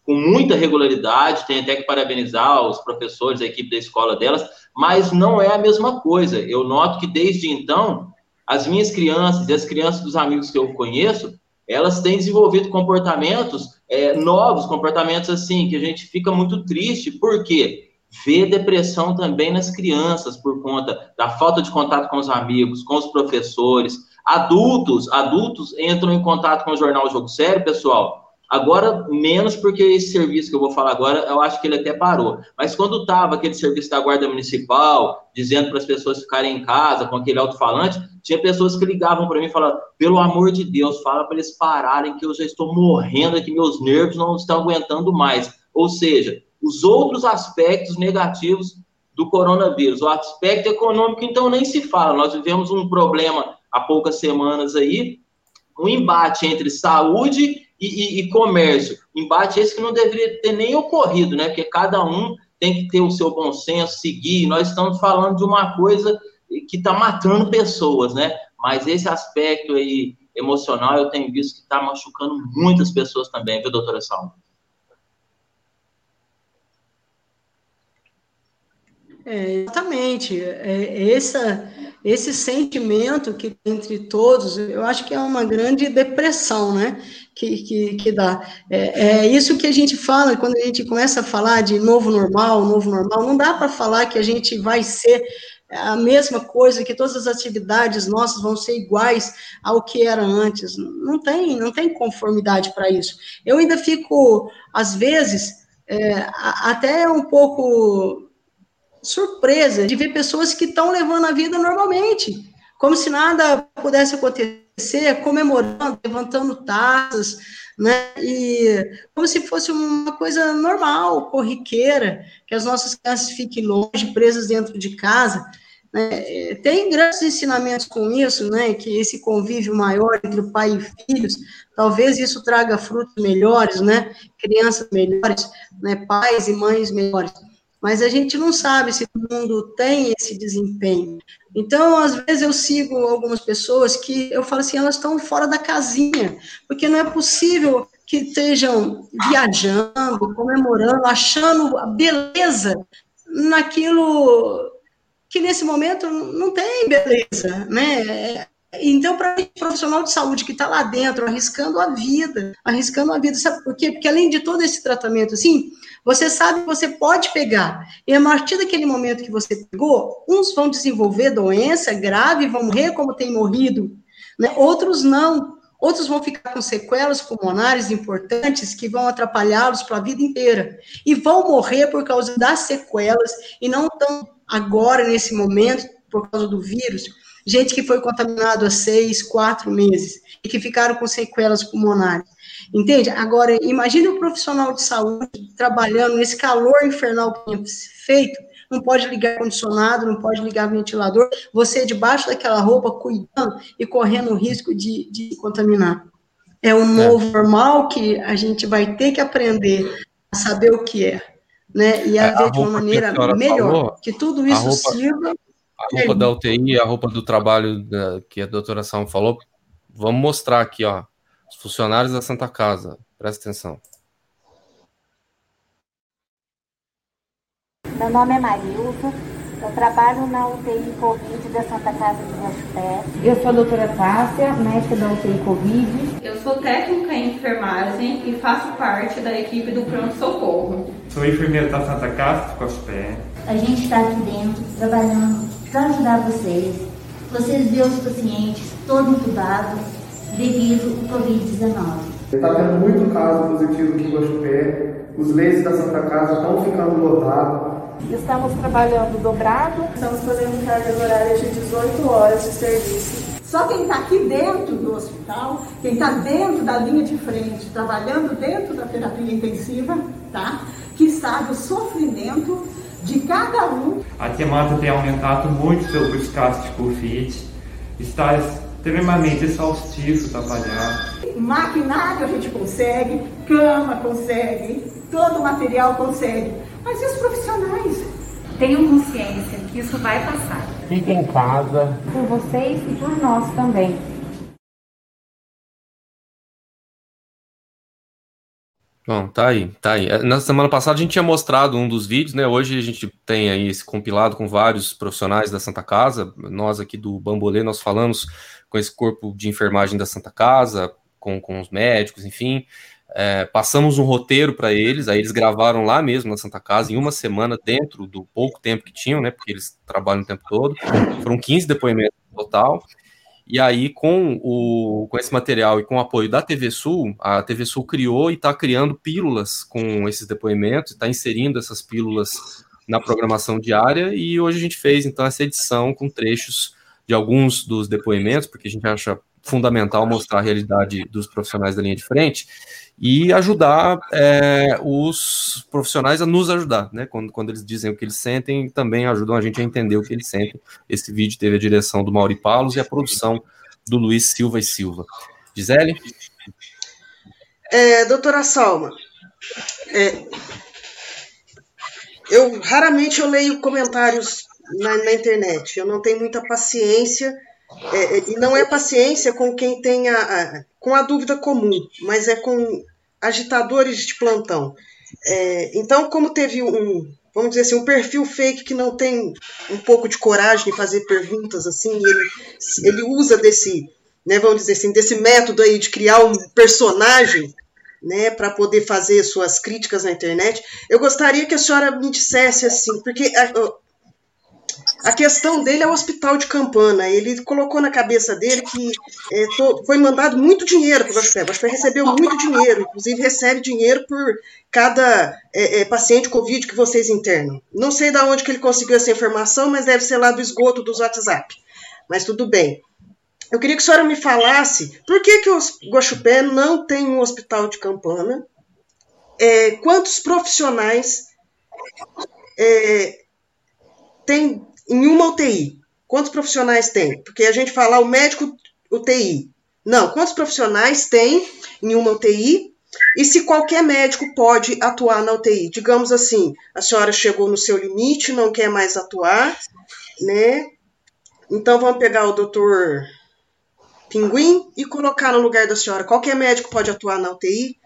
com muita regularidade, tem até que parabenizar os professores, a equipe da escola delas, mas não é a mesma coisa. Eu noto que desde então, as minhas crianças e as crianças dos amigos que eu conheço, elas têm desenvolvido comportamentos é, novos, comportamentos assim, que a gente fica muito triste, porque vê depressão também nas crianças por conta da falta de contato com os amigos, com os professores. Adultos, adultos entram em contato com o jornal Jogo Sério, pessoal, Agora, menos porque esse serviço que eu vou falar agora, eu acho que ele até parou. Mas quando estava aquele serviço da Guarda Municipal, dizendo para as pessoas ficarem em casa com aquele alto-falante, tinha pessoas que ligavam para mim e falavam: pelo amor de Deus, fala para eles pararem, que eu já estou morrendo aqui, meus nervos não estão aguentando mais. Ou seja, os outros aspectos negativos do coronavírus. O aspecto econômico, então, nem se fala. Nós vivemos um problema há poucas semanas aí, um embate entre saúde e, e, e, comércio. Embate esse que não deveria ter nem ocorrido, né? Porque cada um tem que ter o seu bom senso, seguir. Nós estamos falando de uma coisa que está matando pessoas, né? Mas esse aspecto aí emocional eu tenho visto que está machucando muitas pessoas também, viu, doutora Salma? É, exatamente. É, essa, esse sentimento que entre todos, eu acho que é uma grande depressão, né? Que, que, que dá. É, é isso que a gente fala quando a gente começa a falar de novo normal, novo normal. Não dá para falar que a gente vai ser a mesma coisa, que todas as atividades nossas vão ser iguais ao que era antes. Não tem, não tem conformidade para isso. Eu ainda fico, às vezes, é, até um pouco surpresa de ver pessoas que estão levando a vida normalmente, como se nada pudesse acontecer, comemorando, levantando taças, né? E como se fosse uma coisa normal, corriqueira, que as nossas crianças fiquem longe, presas dentro de casa. Né? Tem grandes ensinamentos com isso, né? Que esse convívio maior entre pai e filhos, talvez isso traga frutos melhores, né? Crianças melhores, né? Pais e mães melhores mas a gente não sabe se o mundo tem esse desempenho. Então, às vezes eu sigo algumas pessoas que eu falo assim, elas estão fora da casinha, porque não é possível que estejam viajando, comemorando, achando a beleza naquilo que nesse momento não tem beleza, né? Então, para o profissional de saúde que está lá dentro, arriscando a vida, arriscando a vida, sabe por quê? Porque além de todo esse tratamento, assim, você sabe que você pode pegar. E a partir daquele momento que você pegou, uns vão desenvolver doença grave, vão morrer como tem morrido, né? outros não. Outros vão ficar com sequelas pulmonares importantes que vão atrapalhá-los para a vida inteira. E vão morrer por causa das sequelas e não tão agora, nesse momento, por causa do vírus gente que foi contaminado há seis, quatro meses e que ficaram com sequelas pulmonares. Entende? Agora, imagine um profissional de saúde trabalhando nesse calor infernal que tem feito, não pode ligar condicionado, não pode ligar ventilador, você debaixo daquela roupa cuidando e correndo o risco de, de contaminar. É o é. novo é. normal que a gente vai ter que aprender a saber o que é, né? E a é, ver de uma maneira melhor, falou, que tudo isso roupa... sirva a roupa da UTI, a roupa do trabalho da, que a doutora São falou, vamos mostrar aqui, ó, os funcionários da Santa Casa. Presta atenção. Meu nome é Marilza, eu trabalho na UTI Covid da Santa Casa de Guaxupé. Eu sou a doutora Tássia, médica da UTI Covid. Eu sou técnica em enfermagem e faço parte da equipe do pronto-socorro. Sou enfermeira da Santa Casa de Guaxupé. A gente está aqui dentro trabalhando para ajudar vocês. Vocês viram os pacientes todos entubados devido ao Covid-19. Está tendo muito caso positivo aqui em Guaxupé. Os leitos da Santa Casa estão ficando lotados. Estamos trabalhando dobrado. Estamos fazendo cargas horárias de 18 horas de serviço. Só quem está aqui dentro do hospital, quem está dentro da linha de frente, trabalhando dentro da terapia intensiva, tá? Que sabe o sofrimento de cada um. A demanda tem aumentado muito sobre os casos de Covid. Está extremamente exaustivo trabalhar. Maquinário a gente consegue, cama consegue, todo o material consegue. Mas e os profissionais? Tenham consciência que isso vai passar. Fiquem em casa. Por vocês e por nós também. Bom, tá aí, tá aí. Na semana passada a gente tinha mostrado um dos vídeos, né? Hoje a gente tem aí esse compilado com vários profissionais da Santa Casa. Nós aqui do Bambolê, nós falamos com esse corpo de enfermagem da Santa Casa, com, com os médicos, enfim. É, passamos um roteiro para eles, aí eles gravaram lá mesmo na Santa Casa, em uma semana, dentro do pouco tempo que tinham, né? Porque eles trabalham o tempo todo. Foram 15 depoimentos total. E aí, com, o, com esse material e com o apoio da TV Sul, a TV Sul criou e está criando pílulas com esses depoimentos, está inserindo essas pílulas na programação diária. E hoje a gente fez, então, essa edição com trechos de alguns dos depoimentos, porque a gente acha fundamental mostrar a realidade dos profissionais da linha de frente e ajudar é, os profissionais a nos ajudar, né? Quando, quando eles dizem o que eles sentem, também ajudam a gente a entender o que eles sentem. Esse vídeo teve a direção do Mauri Palos e a produção do Luiz Silva e Silva. Gisele? É, doutora Salma, é, eu raramente eu leio comentários na, na, internet. Eu não tenho muita paciência é, e não é paciência com quem tem a, a, com a dúvida comum, mas é com agitadores de plantão. É, então, como teve um, vamos dizer assim, um perfil fake que não tem um pouco de coragem de fazer perguntas assim, ele, ele usa desse, né, vamos dizer assim, desse método aí de criar um personagem, né, para poder fazer suas críticas na internet. Eu gostaria que a senhora me dissesse assim, porque questão dele é o hospital de Campana. Ele colocou na cabeça dele que é, foi mandado muito dinheiro para o Guaxupé. O Guaxupé recebeu muito dinheiro, inclusive recebe dinheiro por cada é, é, paciente Covid que vocês internam. Não sei de onde que ele conseguiu essa informação, mas deve ser lá do esgoto dos WhatsApp. Mas tudo bem. Eu queria que a senhora me falasse por que, que o Guaxupé não tem um hospital de Campana, é, quantos profissionais é, tem em uma UTI, quantos profissionais tem? Porque a gente fala o médico UTI. Não, quantos profissionais tem em uma UTI? E se qualquer médico pode atuar na UTI? Digamos assim, a senhora chegou no seu limite, não quer mais atuar, né? Então vamos pegar o doutor Pinguim e colocar no lugar da senhora. Qualquer médico pode atuar na UTI?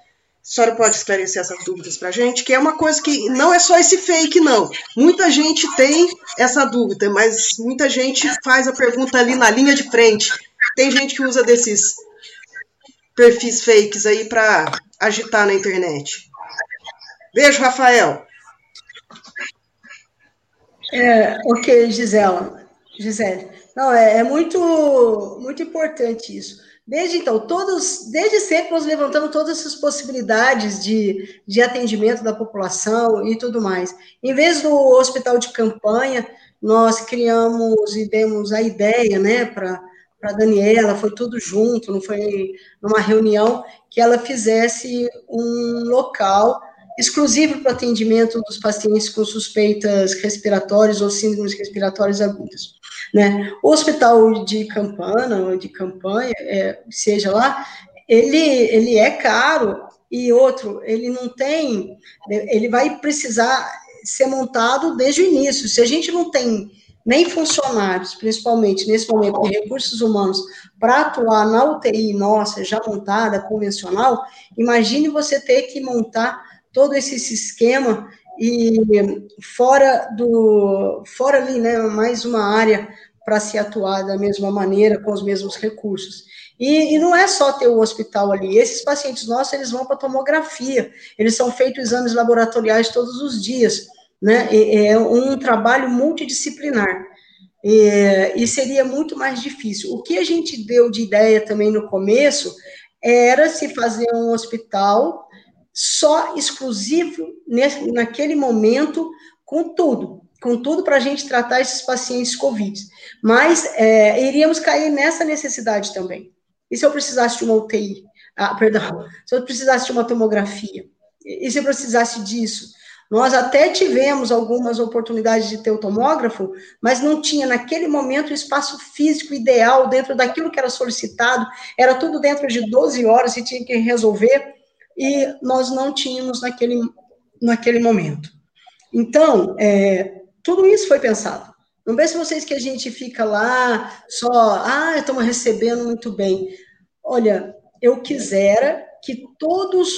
A senhora pode esclarecer essas dúvidas para a gente? Que é uma coisa que não é só esse fake, não. Muita gente tem essa dúvida, mas muita gente faz a pergunta ali na linha de frente. Tem gente que usa desses perfis fakes aí para agitar na internet. Beijo, Rafael. É, ok, Gisela. Gisele. Não, é, é muito, muito importante isso. Desde então, todos, desde sempre nós levantamos todas essas possibilidades de, de atendimento da população e tudo mais. Em vez do hospital de campanha, nós criamos e demos a ideia, né, para a Daniela, foi tudo junto, não foi numa reunião, que ela fizesse um local exclusivo para atendimento dos pacientes com suspeitas respiratórias ou síndromes respiratórias agudas. Né? O hospital de campana, ou de campanha, é, seja lá, ele, ele é caro e outro, ele não tem, ele vai precisar ser montado desde o início. Se a gente não tem nem funcionários, principalmente nesse momento de recursos humanos, para atuar na UTI nossa, já montada, convencional, imagine você ter que montar todo esse esquema e fora do fora ali, né, mais uma área para se atuar da mesma maneira, com os mesmos recursos. E, e, não é só ter o hospital ali, esses pacientes nossos, eles vão para tomografia, eles são feitos exames laboratoriais todos os dias, né, é um trabalho multidisciplinar, e, e seria muito mais difícil. O que a gente deu de ideia também no começo era se fazer um hospital só exclusivo nesse, naquele momento, com tudo, com tudo para a gente tratar esses pacientes Covid. Mas é, iríamos cair nessa necessidade também. E se eu precisasse de uma UTI? Ah, perdão, se eu precisasse de uma tomografia? E se eu precisasse disso? Nós até tivemos algumas oportunidades de ter o tomógrafo, mas não tinha naquele momento o espaço físico ideal dentro daquilo que era solicitado, era tudo dentro de 12 horas e tinha que resolver, e nós não tínhamos naquele, naquele momento. Então, é, tudo isso foi pensado. Não pense vocês que a gente fica lá só, ah, estamos recebendo muito bem. Olha, eu quisera que todos,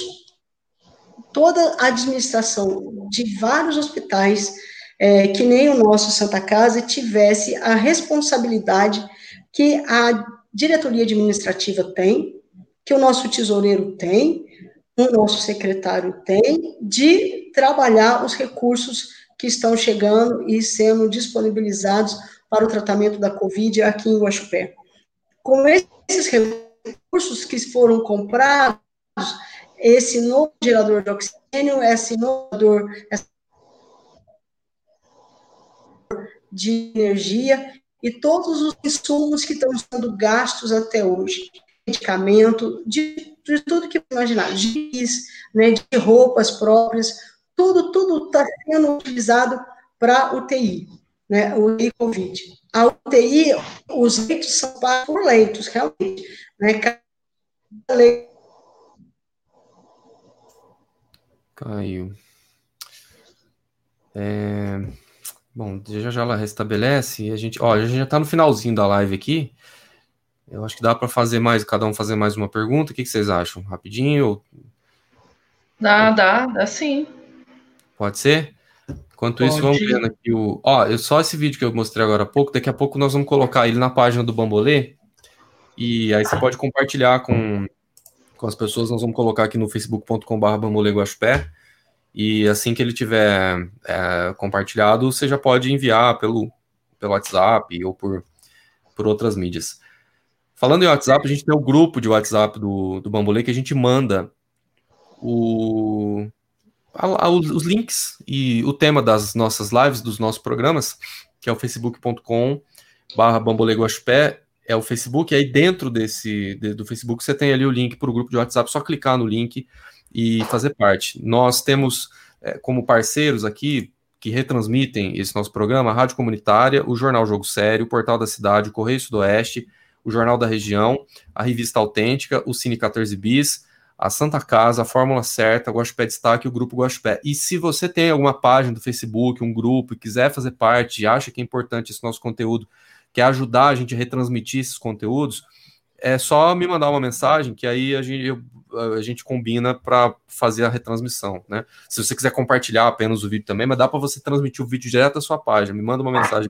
toda a administração de vários hospitais, é, que nem o nosso Santa Casa, tivesse a responsabilidade que a diretoria administrativa tem, que o nosso tesoureiro tem, o nosso secretário tem, de trabalhar os recursos que estão chegando e sendo disponibilizados para o tratamento da Covid aqui em Guaxupé. Com esses recursos que foram comprados, esse novo gerador de oxigênio, esse novo gerador de energia e todos os insumos que estão sendo gastos até hoje, medicamento, de, de tudo que imaginar, giz, né, de roupas próprias, tudo, tudo está sendo utilizado para UTI, né, UTI Covid. A UTI, os leitos são pagos por leitos, realmente, né, cada leito... Caiu. É... Bom, já já ela restabelece e a gente, ó, a gente já está no finalzinho da live aqui. Eu acho que dá para fazer mais, cada um fazer mais uma pergunta. O que, que vocês acham? Rapidinho? Dá, dá, dá sim. Pode ser? Enquanto Pode. isso, vamos vendo aqui o. Ó, eu, só esse vídeo que eu mostrei agora há pouco, daqui a pouco nós vamos colocar ele na página do Bambolê. E aí você pode compartilhar com, com as pessoas. Nós vamos colocar aqui no facebook.com.br Bambolê Guaxupé. E assim que ele tiver é, compartilhado, você já pode enviar pelo, pelo WhatsApp ou por, por outras mídias. Falando em WhatsApp, a gente tem o grupo de WhatsApp do, do Bambolê que a gente manda o, os links e o tema das nossas lives, dos nossos programas, que é o facebook.com barra bamboleguaspé, é o Facebook, e aí dentro desse de, do Facebook você tem ali o link para o grupo de WhatsApp, só clicar no link e fazer parte. Nós temos é, como parceiros aqui que retransmitem esse nosso programa, a Rádio Comunitária, o Jornal Jogo Sério, o Portal da Cidade, o Correio Sudoeste, o Jornal da Região, a Revista Autêntica, o Cine 14 Bis, a Santa Casa, a Fórmula Certa, Guaxupé Destaque e o Grupo Guaxupé. E se você tem alguma página do Facebook, um grupo, e quiser fazer parte, e acha que é importante esse nosso conteúdo, quer ajudar a gente a retransmitir esses conteúdos, é só me mandar uma mensagem que aí a gente, a gente combina para fazer a retransmissão, né? Se você quiser compartilhar apenas o vídeo também, mas dá para você transmitir o vídeo direto da sua página. Me manda uma mensagem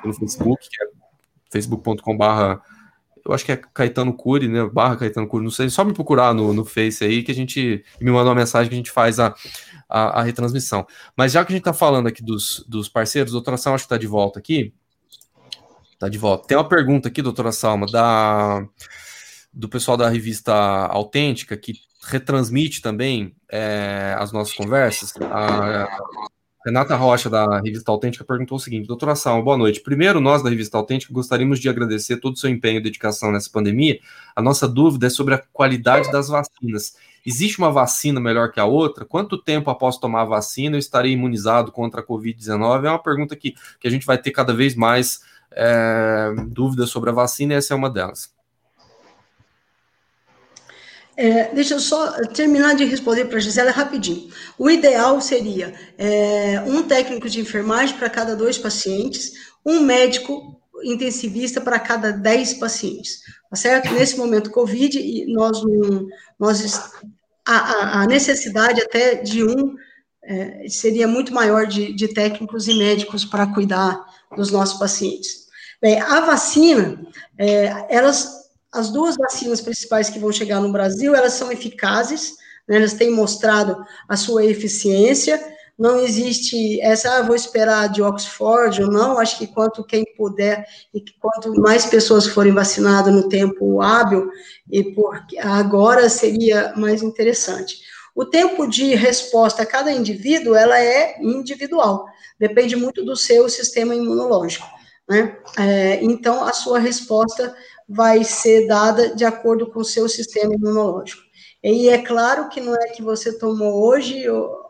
pelo Facebook, que é facebook.com.br eu acho que é Caetano Cury, né? Barra Caetano Cury, não sei, só me procurar no, no Face aí que a gente me manda uma mensagem que a gente faz a, a, a retransmissão. Mas já que a gente está falando aqui dos, dos parceiros, doutora Salma acho que está de volta aqui. Está de volta. Tem uma pergunta aqui, doutora Salma, da, do pessoal da revista Autêntica, que retransmite também é, as nossas conversas. A, Renata Rocha, da Revista Autêntica, perguntou o seguinte: Doutora Salma, boa noite. Primeiro, nós da Revista Autêntica gostaríamos de agradecer todo o seu empenho e dedicação nessa pandemia. A nossa dúvida é sobre a qualidade das vacinas. Existe uma vacina melhor que a outra? Quanto tempo após tomar a vacina eu estarei imunizado contra a Covid-19? É uma pergunta que, que a gente vai ter cada vez mais é, dúvidas sobre a vacina e essa é uma delas. É, deixa eu só terminar de responder para a Gisela rapidinho. O ideal seria é, um técnico de enfermagem para cada dois pacientes, um médico intensivista para cada dez pacientes, tá certo? Nesse momento Covid, nós, nós a, a necessidade até de um é, seria muito maior de, de técnicos e médicos para cuidar dos nossos pacientes. Bem, a vacina, é, elas as duas vacinas principais que vão chegar no Brasil, elas são eficazes, né, elas têm mostrado a sua eficiência, não existe essa, ah, vou esperar de Oxford ou não, acho que quanto quem puder e que quanto mais pessoas forem vacinadas no tempo hábil, e por agora seria mais interessante. O tempo de resposta a cada indivíduo, ela é individual, depende muito do seu sistema imunológico, né? É, então, a sua resposta vai ser dada de acordo com o seu sistema imunológico. E é claro que não é que você tomou hoje,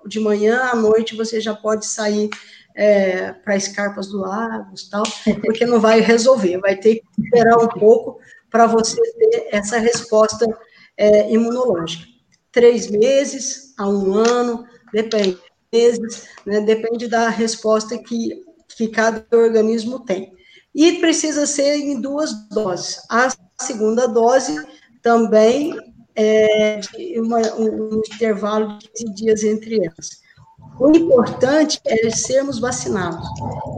de manhã à noite, você já pode sair é, para escarpas do Lagos, tal, porque não vai resolver, vai ter que esperar um pouco para você ter essa resposta é, imunológica. Três meses a um ano, depende, meses, né, depende da resposta que, que cada organismo tem e precisa ser em duas doses. A segunda dose também é uma, um intervalo de 15 dias entre elas. O importante é sermos vacinados.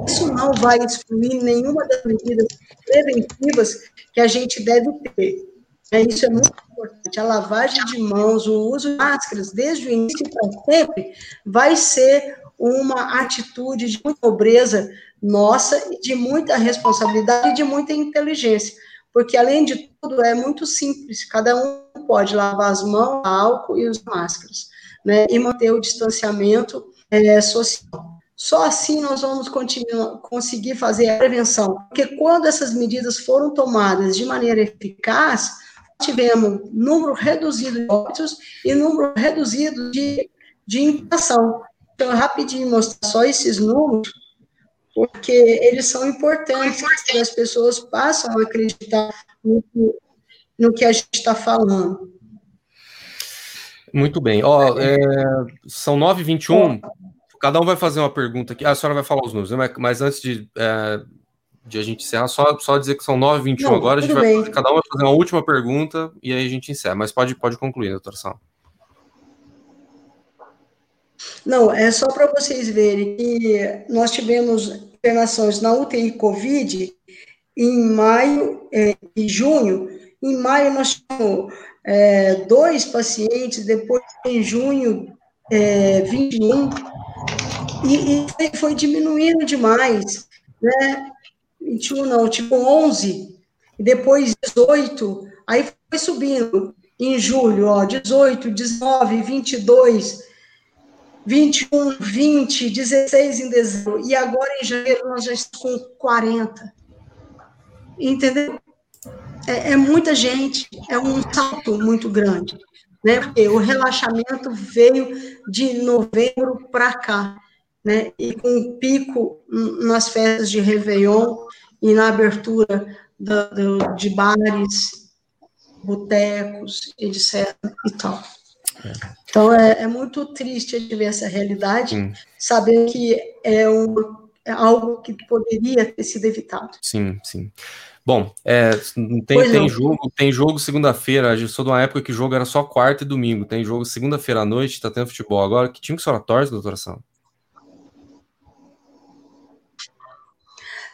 Isso não vai excluir nenhuma das medidas preventivas que a gente deve ter. É, isso é muito importante. A lavagem de mãos, o uso de máscaras, desde o início para sempre, vai ser uma atitude de pobreza nossa, de muita responsabilidade e de muita inteligência, porque além de tudo é muito simples, cada um pode lavar as mãos, álcool e as máscaras, né, e manter o distanciamento é, social. Só assim nós vamos conseguir fazer a prevenção, porque quando essas medidas foram tomadas de maneira eficaz, tivemos número reduzido de óbitos e número reduzido de, de infecção. Então, rapidinho mostrar só esses números, porque eles são importantes, e as pessoas passam a acreditar no que, no que a gente está falando. Muito bem. Ó, é, são 9h21. Cada um vai fazer uma pergunta aqui. Ah, a senhora vai falar os números, né? mas antes de, é, de a gente encerrar, só, só dizer que são 9h21 agora. A gente vai, cada um vai fazer uma última pergunta e aí a gente encerra. Mas pode, pode concluir, doutor Sal. Não, é só para vocês verem que nós tivemos internações na UTI Covid em maio é, e junho. Em maio nós tivemos é, dois pacientes, depois em junho é, 21, e, e foi, foi diminuindo demais, né? 21 não, tipo 11, e depois 18, aí foi subindo em julho, ó, 18, 19, 22, 21, 20, 16 em dezembro, e agora em janeiro nós já estamos com 40. Entendeu? É, é muita gente, é um salto muito grande, né? Porque o relaxamento veio de novembro para cá, né? E com um pico nas festas de Réveillon e na abertura do, do, de bares, botecos, etc. e tal. Então é, é, muito triste ver essa realidade, sim. saber que é, um, é algo que poderia ter sido evitado. Sim, sim. Bom, é, tem, tem jogo, tem jogo segunda-feira. Eu sou de uma época que o jogo era só quarta e domingo. Tem jogo segunda-feira à noite, tá tendo futebol agora. Que time que a senhora torce, doutora São?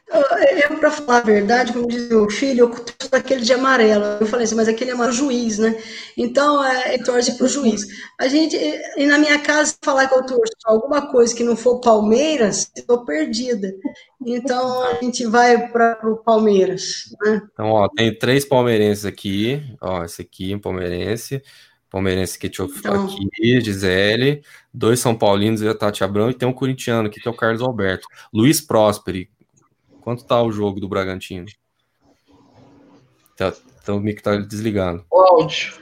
Eu, para falar a verdade, como diz meu filho, eu torço aquele de amarelo. Eu falei assim, mas aquele é o juiz, né? Então, é, ele torce para o juiz. A gente, e na minha casa, falar que eu torço alguma coisa que não for Palmeiras, estou perdida. Então, a gente vai para o Palmeiras. Né? Então, ó, tem três palmeirenses aqui. Ó, esse aqui, um palmeirense. Palmeirense que eu então, aqui, Gisele, dois São Paulinos e a Tati Abrão, e tem um corintiano aqui, que é o Carlos Alberto. Luiz Prósperi, Quanto tá o jogo do Bragantino? Tá, então o mic tá desligado. O áudio.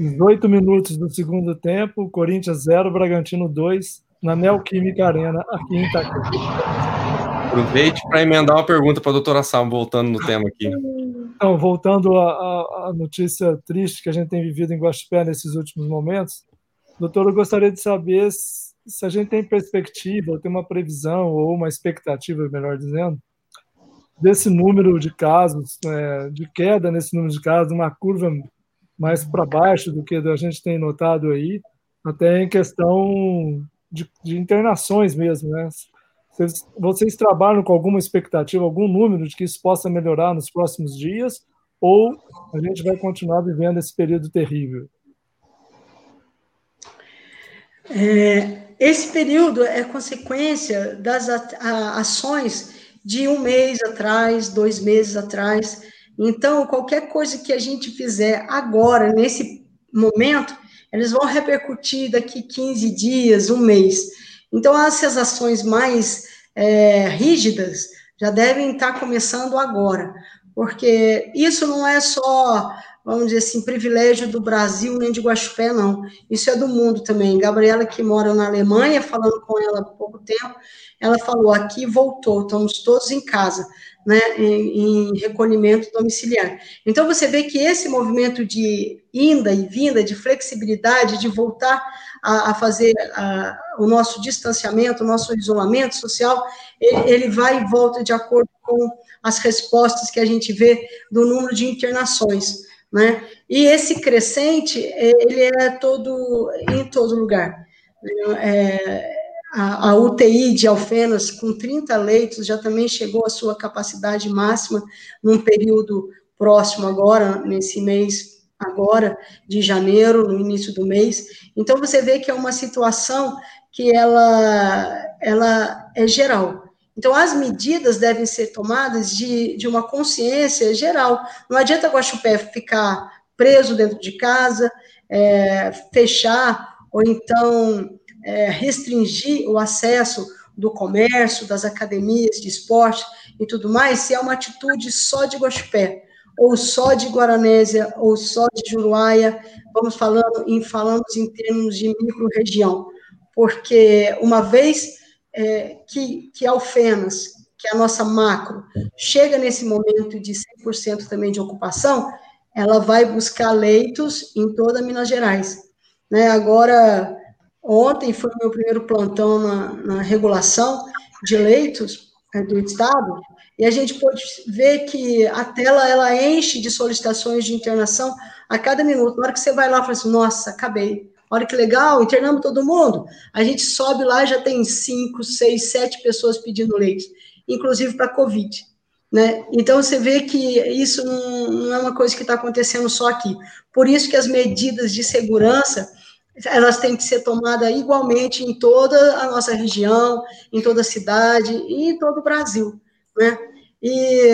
18 minutos do segundo tempo, Corinthians 0, Bragantino 2, na Neoquímica Arena, aqui em Itaquera. Aproveite para emendar uma pergunta para a doutora Salma, voltando no tema aqui. Então, voltando à, à, notícia triste que a gente tem vivido em Guaxupé nesses últimos momentos, doutor, eu gostaria de saber se, se a gente tem perspectiva, tem uma previsão, ou uma expectativa, melhor dizendo, desse número de casos, é, de queda nesse número de casos, uma curva mais para baixo do que a gente tem notado aí, até em questão de, de internações mesmo, né? Vocês, vocês, trabalham com alguma expectativa, algum número de que isso possa melhorar nos próximos dias, ou a gente vai continuar vivendo esse período terrível? É, esse período é consequência das ações de um mês atrás, dois meses atrás. Então, qualquer coisa que a gente fizer agora, nesse momento, eles vão repercutir daqui 15 dias, um mês. Então, essas ações mais é, rígidas já devem estar começando agora, porque isso não é só, vamos dizer assim, privilégio do Brasil nem de Guaxupé, não. Isso é do mundo também. Gabriela, que mora na Alemanha, falando com ela há pouco tempo, ela falou: aqui voltou, estamos todos em casa, né, em, em, recolhimento domiciliar. Então, você vê que esse movimento de inda e vinda, de flexibilidade, de voltar a, a fazer a, o nosso distanciamento, o nosso isolamento social, ele, ele vai e volta de acordo com as respostas que a gente vê do número de internações. Né? E esse crescente, ele é todo em todo lugar. É, a, a, UTI de Alfenas, com 30 leitos, já também chegou à sua capacidade máxima num período próximo agora, nesse mês agora de janeiro, no início do mês. Então você vê que é uma situação que ela, ela é geral. Então as medidas devem ser tomadas de, de uma consciência geral. Não adianta Guaxupé ficar preso dentro de casa, é, fechar ou então é, restringir o acesso do comércio, das academias de esporte e tudo mais, se é uma atitude só de Gospé, ou só de Guaranésia, ou só de Juruáia, vamos falando em, falamos em termos de micro-região, porque uma vez é, que, que Alfenas, que é a nossa macro, chega nesse momento de 100% também de ocupação, ela vai buscar leitos em toda Minas Gerais. Né? Agora, Ontem foi o meu primeiro plantão na, na regulação de leitos é, do Estado, e a gente pode ver que a tela ela enche de solicitações de internação a cada minuto. Na hora que você vai lá, fala assim, nossa, acabei. Olha que legal, internamos todo mundo. A gente sobe lá já tem cinco, seis, sete pessoas pedindo leitos, inclusive para Covid. Né? Então você vê que isso não, não é uma coisa que está acontecendo só aqui. Por isso que as medidas de segurança elas têm que ser tomadas igualmente em toda a nossa região, em toda a cidade e em todo o Brasil, né? E,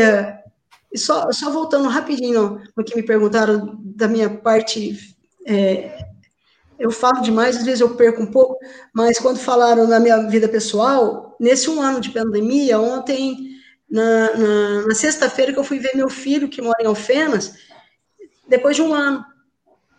e só, só voltando rapidinho no que me perguntaram da minha parte, é, eu falo demais, às vezes eu perco um pouco, mas quando falaram na minha vida pessoal, nesse um ano de pandemia, ontem, na, na, na sexta-feira que eu fui ver meu filho, que mora em Alfenas, depois de um ano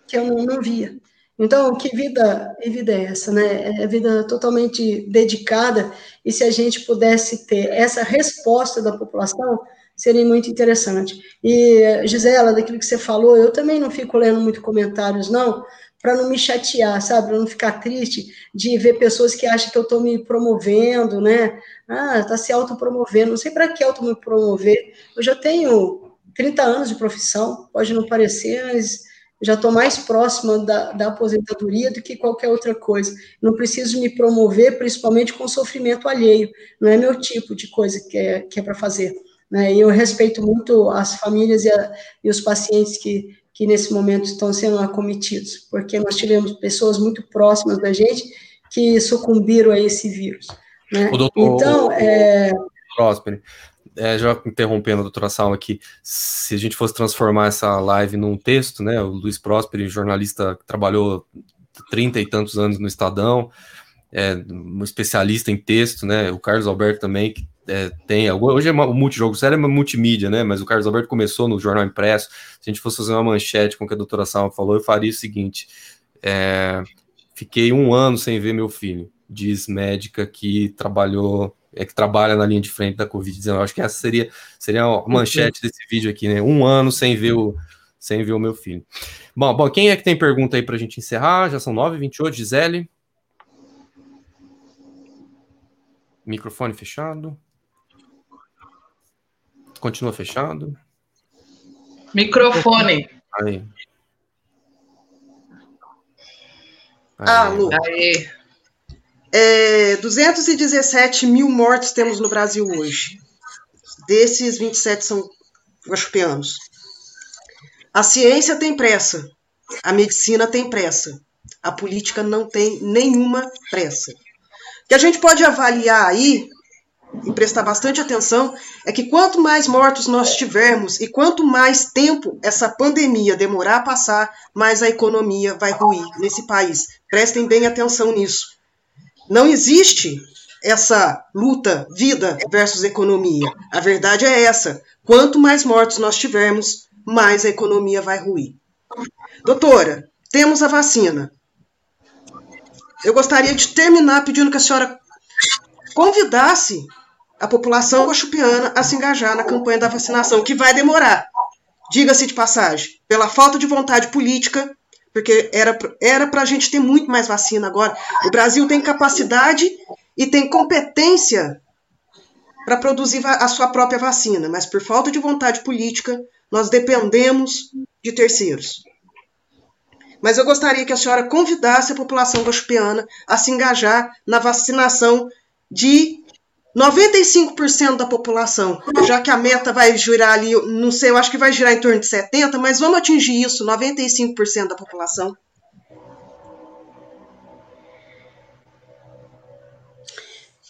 que eu não, não via. Então, que vida, que vida é essa, né? É vida totalmente dedicada, e se a gente pudesse ter essa resposta da população, seria muito interessante. E, Gisela, daquilo que você falou, eu também não fico lendo muito comentários, não, para não me chatear, sabe? Para não ficar triste de ver pessoas que acham que eu estou me promovendo, né? Ah, está se autopromovendo. Não sei para que auto me promover. Eu já tenho 30 anos de profissão, pode não parecer, mas já estou mais próxima da, da, aposentadoria do que qualquer outra coisa. Não preciso me promover, principalmente com sofrimento alheio. Não é meu tipo de coisa que é, que é para fazer. Né? E eu respeito muito as famílias e, a, e os pacientes que, que nesse momento estão sendo acometidos, porque nós tivemos pessoas muito próximas da gente que sucumbiram a esse vírus. Né? Doutor, então, é... Próspero, é, já interrompendo a doutora Salma aqui, se a gente fosse transformar essa live num texto, né, o Luiz Próspero, jornalista que trabalhou trinta e tantos anos no Estadão, é, um especialista em texto, né, o Carlos Alberto também, que é, tem, hoje é o multijogo sério, é uma multimídia, né, mas o Carlos Alberto começou no jornal impresso, se a gente fosse fazer uma manchete com o que a doutora Salma falou, eu faria o seguinte, é, fiquei um ano sem ver meu filho, diz médica que trabalhou é que trabalha na linha de frente da Covid-19. Acho que essa seria, seria a manchete desse vídeo aqui, né? Um ano sem ver o, sem ver o meu filho. Bom, bom, quem é que tem pergunta aí para a gente encerrar? Já são 9h28, Gisele. Microfone fechado. Continua fechado. Microfone. Aí. Alô. Aí. É, 217 mil mortos temos no Brasil hoje. Desses, 27 são guaxupianos. A ciência tem pressa. A medicina tem pressa. A política não tem nenhuma pressa. Que a gente pode avaliar aí e prestar bastante atenção é que quanto mais mortos nós tivermos e quanto mais tempo essa pandemia demorar a passar, mais a economia vai ruir nesse país. Prestem bem atenção nisso. Não existe essa luta vida versus economia. A verdade é essa. Quanto mais mortos nós tivermos, mais a economia vai ruir. Doutora, temos a vacina. Eu gostaria de terminar pedindo que a senhora convidasse a população guaxupiana a se engajar na campanha da vacinação, que vai demorar. Diga-se de passagem, pela falta de vontade política, porque era era para a gente ter muito mais vacina agora. O Brasil tem capacidade e tem competência para produzir a sua própria vacina, mas por falta de vontade política, nós dependemos de terceiros. Mas eu gostaria que a senhora convidasse a população guaxupiana a se engajar na vacinação de 95% da população, já que a meta vai girar ali, não sei, eu acho que vai girar em torno de 70%, mas vamos atingir isso, 95% da população.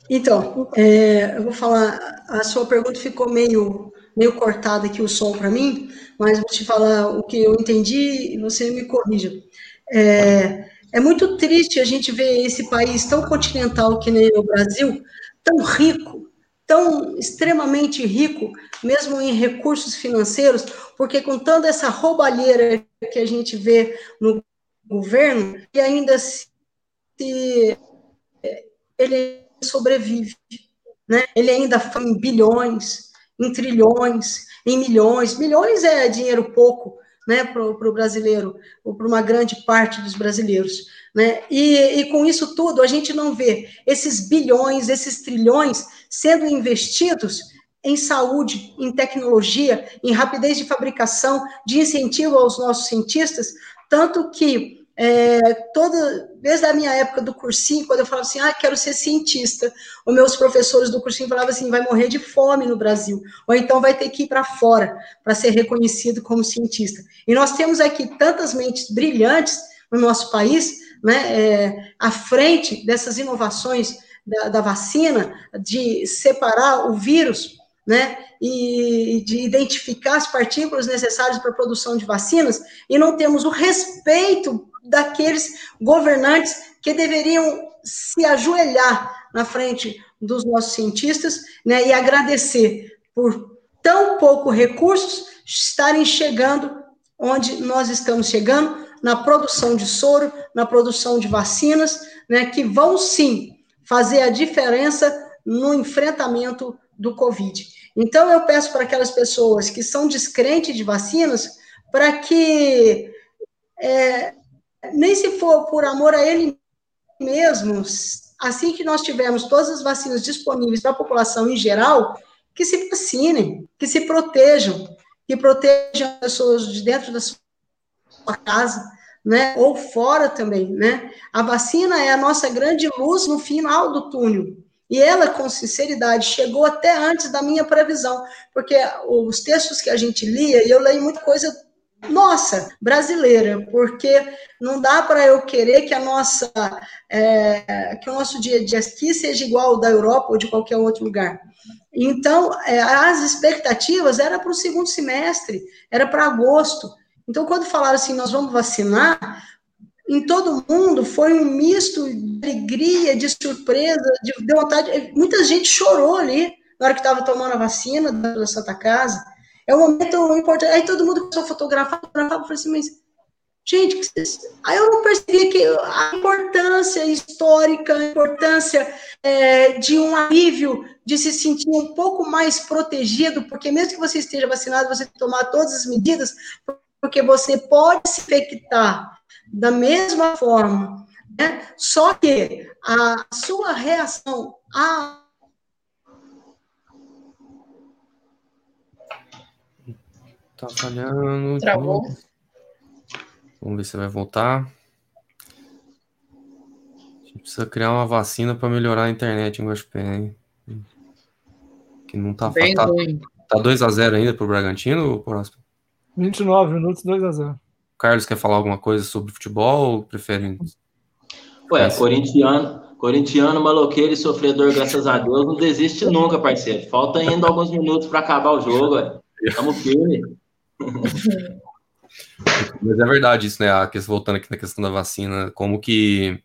Então, é, eu vou falar, a sua pergunta ficou meio, meio cortada aqui o som para mim, mas vou te falar o que eu entendi e você me corrija. É, é muito triste a gente ver esse país tão continental que nem o Brasil, tão rico, tão extremamente rico, mesmo em recursos financeiros, porque com toda essa roubalheira que a gente vê no governo, e ainda se ele sobrevive, né? Ele ainda em bilhões, em trilhões, em milhões. Milhões é dinheiro pouco, né, para o brasileiro, ou para uma grande parte dos brasileiros. Né? E, e com isso tudo, a gente não vê esses bilhões, esses trilhões sendo investidos em saúde, em tecnologia, em rapidez de fabricação, de incentivo aos nossos cientistas, tanto que é, desde a minha época do cursinho, quando eu falava assim, ah, quero ser cientista, os meus professores do cursinho falavam assim, vai morrer de fome no Brasil, ou então vai ter que ir para fora para ser reconhecido como cientista. E nós temos aqui tantas mentes brilhantes no nosso país, né, é, à frente dessas inovações da, da vacina, de separar o vírus né, e de identificar as partículas necessárias para a produção de vacinas, e não temos o respeito daqueles governantes que deveriam se ajoelhar na frente dos nossos cientistas né, e agradecer por tão pouco recursos estarem chegando onde nós estamos chegando, na produção de soro, na produção de vacinas, né, que vão sim fazer a diferença no enfrentamento do Covid. Então, eu peço para aquelas pessoas que são descrentes de vacinas, para que é, nem se for por amor a ele mesmo, assim que nós tivermos todas as vacinas disponíveis para a população em geral, que se vacinem, que se protejam, que protejam as pessoas de dentro da sua casa, né, ou fora também, né? A vacina é a nossa grande luz no final do túnel. E ela, com sinceridade, chegou até antes da minha previsão, porque os textos que a gente lia, e eu leio muita coisa nossa, brasileira, porque não dá para eu querer que a nossa é, que o nosso dia a dia aqui seja igual ao da Europa ou de qualquer outro lugar. Então, é, as expectativas era para o segundo semestre, era para agosto. Então, quando falaram assim, nós vamos vacinar, em todo mundo foi um misto de alegria, de surpresa, de, de vontade. Muita gente chorou ali na hora que estava tomando a vacina da Santa Casa. É um momento importante. Aí todo mundo começou a fotografar, fotografar, eu falei assim, mas, gente, aí eu percebi que a importância histórica, a importância é, de um alívio de se sentir um pouco mais protegido, porque mesmo que você esteja vacinado, você tomar todas as medidas, porque você pode se infectar da mesma forma, né? Só que a sua reação a Tá falhando. Travou. Vamos ver se vai voltar. A gente precisa criar uma vacina para melhorar a internet em Guaxupé, hein? Que não tá Bem tá, ruim. tá 2x0 ainda pro Bragantino, próximo? 29 minutos, 2 a 0 Carlos quer falar alguma coisa sobre futebol ou prefere. Ué, corintiano, corintiano, maloqueiro e sofredor, graças a Deus, não desiste nunca, parceiro. Falta ainda alguns minutos para acabar o jogo, ué. Tamo firme. Mas é verdade isso, né? A questão, voltando aqui na questão da vacina, como que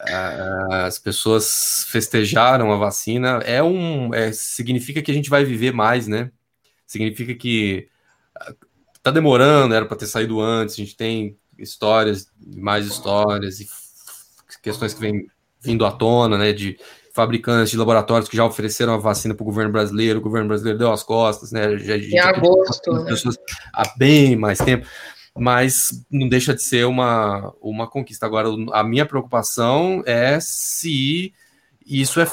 ah, as pessoas festejaram a vacina é um é, significa que a gente vai viver mais, né? Significa que ah, tá demorando, era para ter saído antes. A gente tem histórias, mais histórias e questões que vêm vindo à tona, né? De fabricantes de laboratórios que já ofereceram a vacina para o governo brasileiro, o governo brasileiro deu as costas, né? Já, Em agosto, né? pessoas há bem mais tempo, mas não deixa de ser uma, uma conquista. Agora, a minha preocupação é se isso é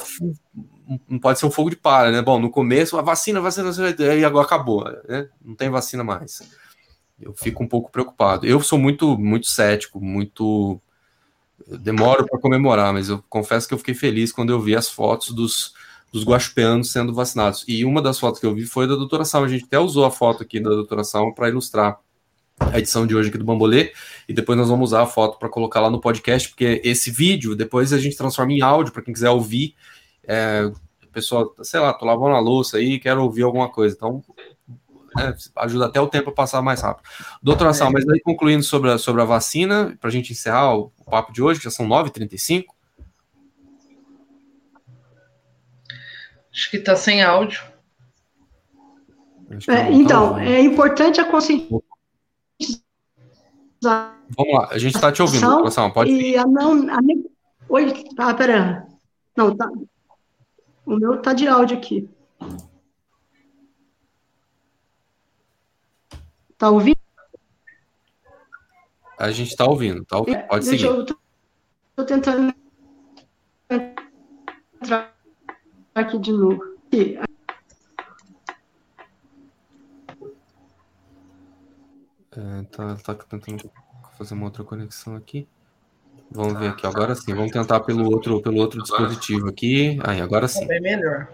não pode ser um fogo de palha, né? Bom, no começo, a vacina, a vacina, vacina, e agora acabou, né? Não tem vacina mais. Eu fico um pouco preocupado. Eu sou muito, muito cético, muito demoro para comemorar, mas eu confesso que eu fiquei feliz quando eu vi as fotos dos, dos guaxupeanos sendo vacinados. E uma das fotos que eu vi foi da doutora Salma. A gente até usou a foto aqui da doutora Salma para ilustrar a edição de hoje aqui do Bambolê. E depois nós vamos usar a foto para colocar lá no podcast, porque esse vídeo depois a gente transforma em áudio para quem quiser ouvir. É, pessoal, sei lá, tô lavando a louça aí, quero ouvir alguma coisa. Então, é, ajuda até o tempo a passar mais rápido. Doutora Sal, mas aí concluindo sobre a, sobre a vacina, para a gente encerrar o, o, papo de hoje, que já são 9h35. Acho que está sem áudio. É, então, é importante a conscientização. Vamos lá, a gente está te ouvindo, doutora Sal, pode e a não, a Oi, tá, pera. Não, tá. O meu tá de áudio aqui. Tá ouvindo? A gente tá ouvindo, tá ouvindo. Pode Deixa seguir. Eu tô, tô tentando entrar aqui de novo. Aqui. É, tá, tá tentando fazer uma outra conexão aqui. Vamos ver aqui, agora sim. Vamos tentar pelo outro, pelo outro dispositivo aqui. Aí, agora sim. É bem melhor.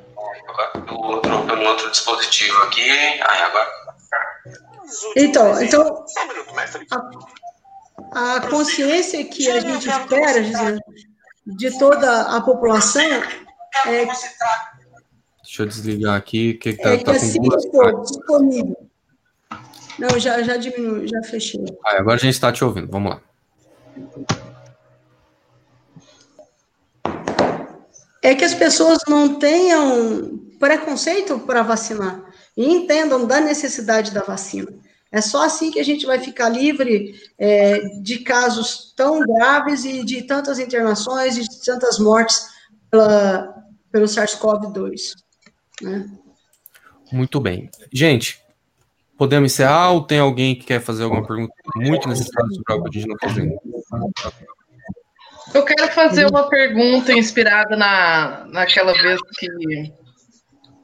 Agora, pelo outro, pelo outro dispositivo aqui. Aí, agora. Então, então a, a consciência que a gente espera, Gisele, de toda a população é, Deixa eu desligar aqui, que tá, é que tá com assim for disponível. Não, já, já diminuiu, já fechei. Aí, agora a gente está te ouvindo, vamos lá. É que as pessoas não tenham preconceito para vacinar e entendam da necessidade da vacina. É só assim que a gente vai ficar livre é, de casos tão graves e de tantas internações e de tantas mortes pela, pelo SARS-CoV-2. Né? Muito bem. Gente, podemos encerrar ou tem alguém que quer fazer alguma pergunta muito necessária sobre algo que a gente não fazendo? Eu quero fazer uma pergunta inspirada na, naquela vez que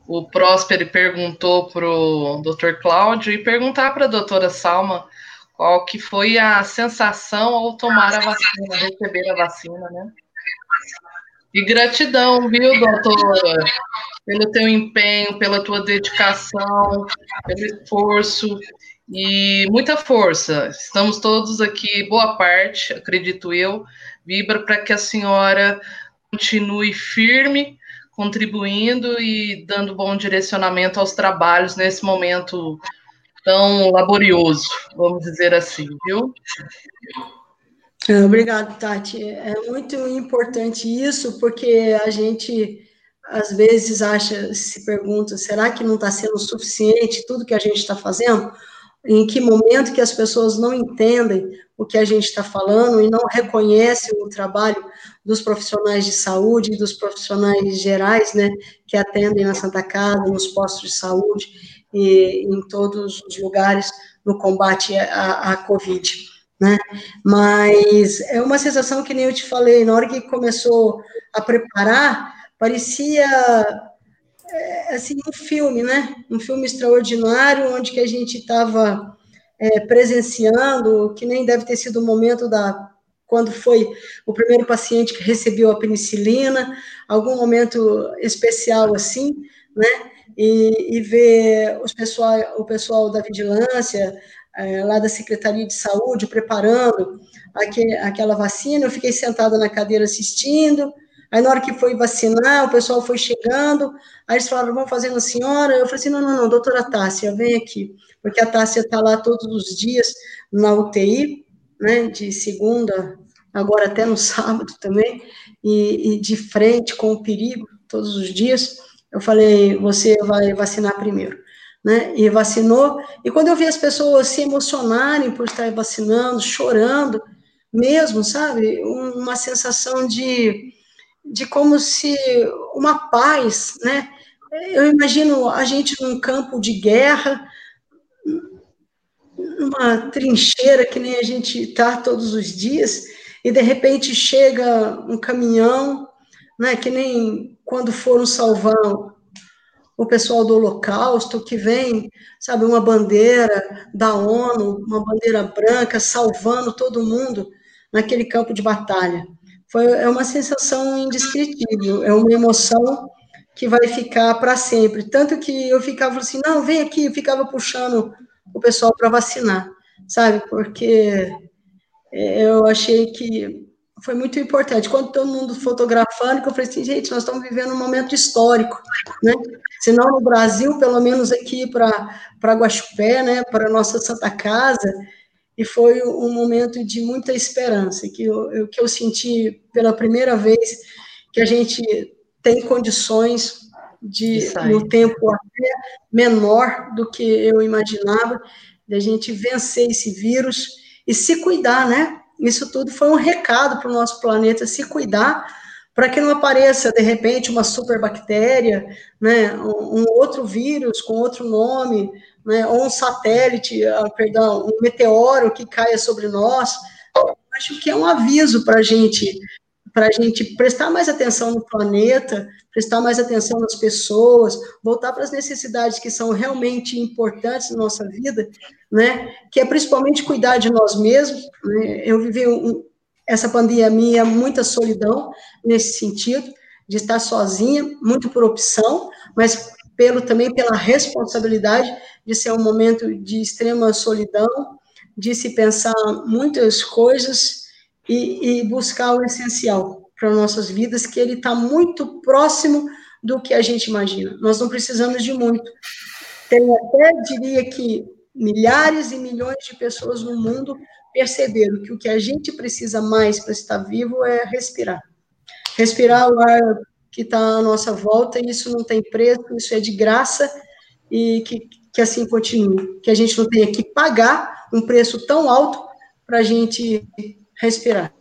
o Próspero perguntou para o Dr. Cláudio e perguntar para a doutora Salma qual que foi a sensação ao tomar a vacina, receber a vacina, né? E gratidão, viu, doutora, pelo teu empenho, pela tua dedicação, pelo esforço e muita força. Estamos todos aqui, boa parte, acredito eu, vibra para que a senhora continue firme, contribuindo e dando bom direcionamento aos trabalhos nesse momento tão laborioso, vamos dizer assim, viu? Obrigado, Tati. É muito importante isso, porque a gente às vezes acha, se pergunta, será que não está sendo suficiente tudo que a gente está fazendo? Em que momento que as pessoas não entendem o que a gente está falando e não reconhecem o trabalho dos profissionais de saúde e dos profissionais gerais, né, que atendem na Santa Casa, nos postos de saúde e em todos os lugares no combate à, à Covid, né? Mas é uma sensação que nem eu te falei, na hora que começou a preparar, parecia é, assim um filme, né? Um filme extraordinário onde que a gente estava é, presenciando, que nem deve ter sido o momento da quando foi o primeiro paciente que recebeu a penicilina, algum momento especial assim, né? E, e ver os pessoal, o pessoal da vigilância, é, lá da Secretaria de Saúde, preparando aquele, aquela vacina, eu fiquei sentada na cadeira assistindo, Aí, na hora que foi vacinar, o pessoal foi chegando, aí eles falaram, vamos fazer na senhora? Eu falei assim, não, não, não, doutora Tássia, vem aqui, porque a Tássia está lá todos os dias na UTI, né, de segunda, agora até no sábado também, e, e de frente com o perigo, todos os dias, eu falei, você vai vacinar primeiro. Né, e vacinou, e quando eu vi as pessoas se emocionarem por estar vacinando, chorando, mesmo, sabe, uma sensação de, de como se uma paz, né? Eu imagino a gente num campo de guerra, numa trincheira que nem a gente está todos os dias, e de repente chega um caminhão, né? Que nem quando foram salvar o pessoal do Holocausto, que vem, sabe, uma bandeira da ONU, uma bandeira branca, salvando todo mundo naquele campo de batalha foi, é uma sensação indescritível, é uma emoção que vai ficar para sempre. Tanto que eu ficava assim, não, vem aqui, eu ficava puxando o pessoal para vacinar, sabe? Porque é, eu achei que foi muito importante. Quando todo mundo fotografando, eu falei assim, gente, nós estamos vivendo um momento histórico, né? Se não no Brasil, pelo menos aqui para Guaxupé, né? Para nossa Santa Casa, e foi um momento de muita esperança, que eu, que eu senti pela primeira vez que a gente tem condições de, no tempo até menor do que eu imaginava, de a gente vencer esse vírus e se cuidar, né? Isso tudo foi um recado para o nosso planeta, se cuidar, para que não apareça, de repente, uma superbactéria, né, um, um outro vírus com outro nome, né, ou um satélite, uh, perdão, um meteoro que caia sobre nós, acho que é um aviso para a gente, para a gente prestar mais atenção no planeta, prestar mais atenção nas pessoas, voltar para as necessidades que são realmente importantes na nossa vida, né, que é principalmente cuidar de nós mesmos. Né, eu vivi um, essa pandemia muita solidão nesse sentido, de estar sozinha, muito por opção, mas pelo também pela responsabilidade de ser um momento de extrema solidão, de se pensar muitas coisas e, e buscar o essencial para nossas vidas, que ele está muito próximo do que a gente imagina. Nós não precisamos de muito. Tem até, diria que, milhares e milhões de pessoas no mundo perceberam que o que a gente precisa mais para estar vivo é respirar. Respirar o ar que está à nossa volta, isso não tem preço, isso é de graça, e que, que assim continue. Que a gente não tenha que pagar um preço tão alto para a gente respirar.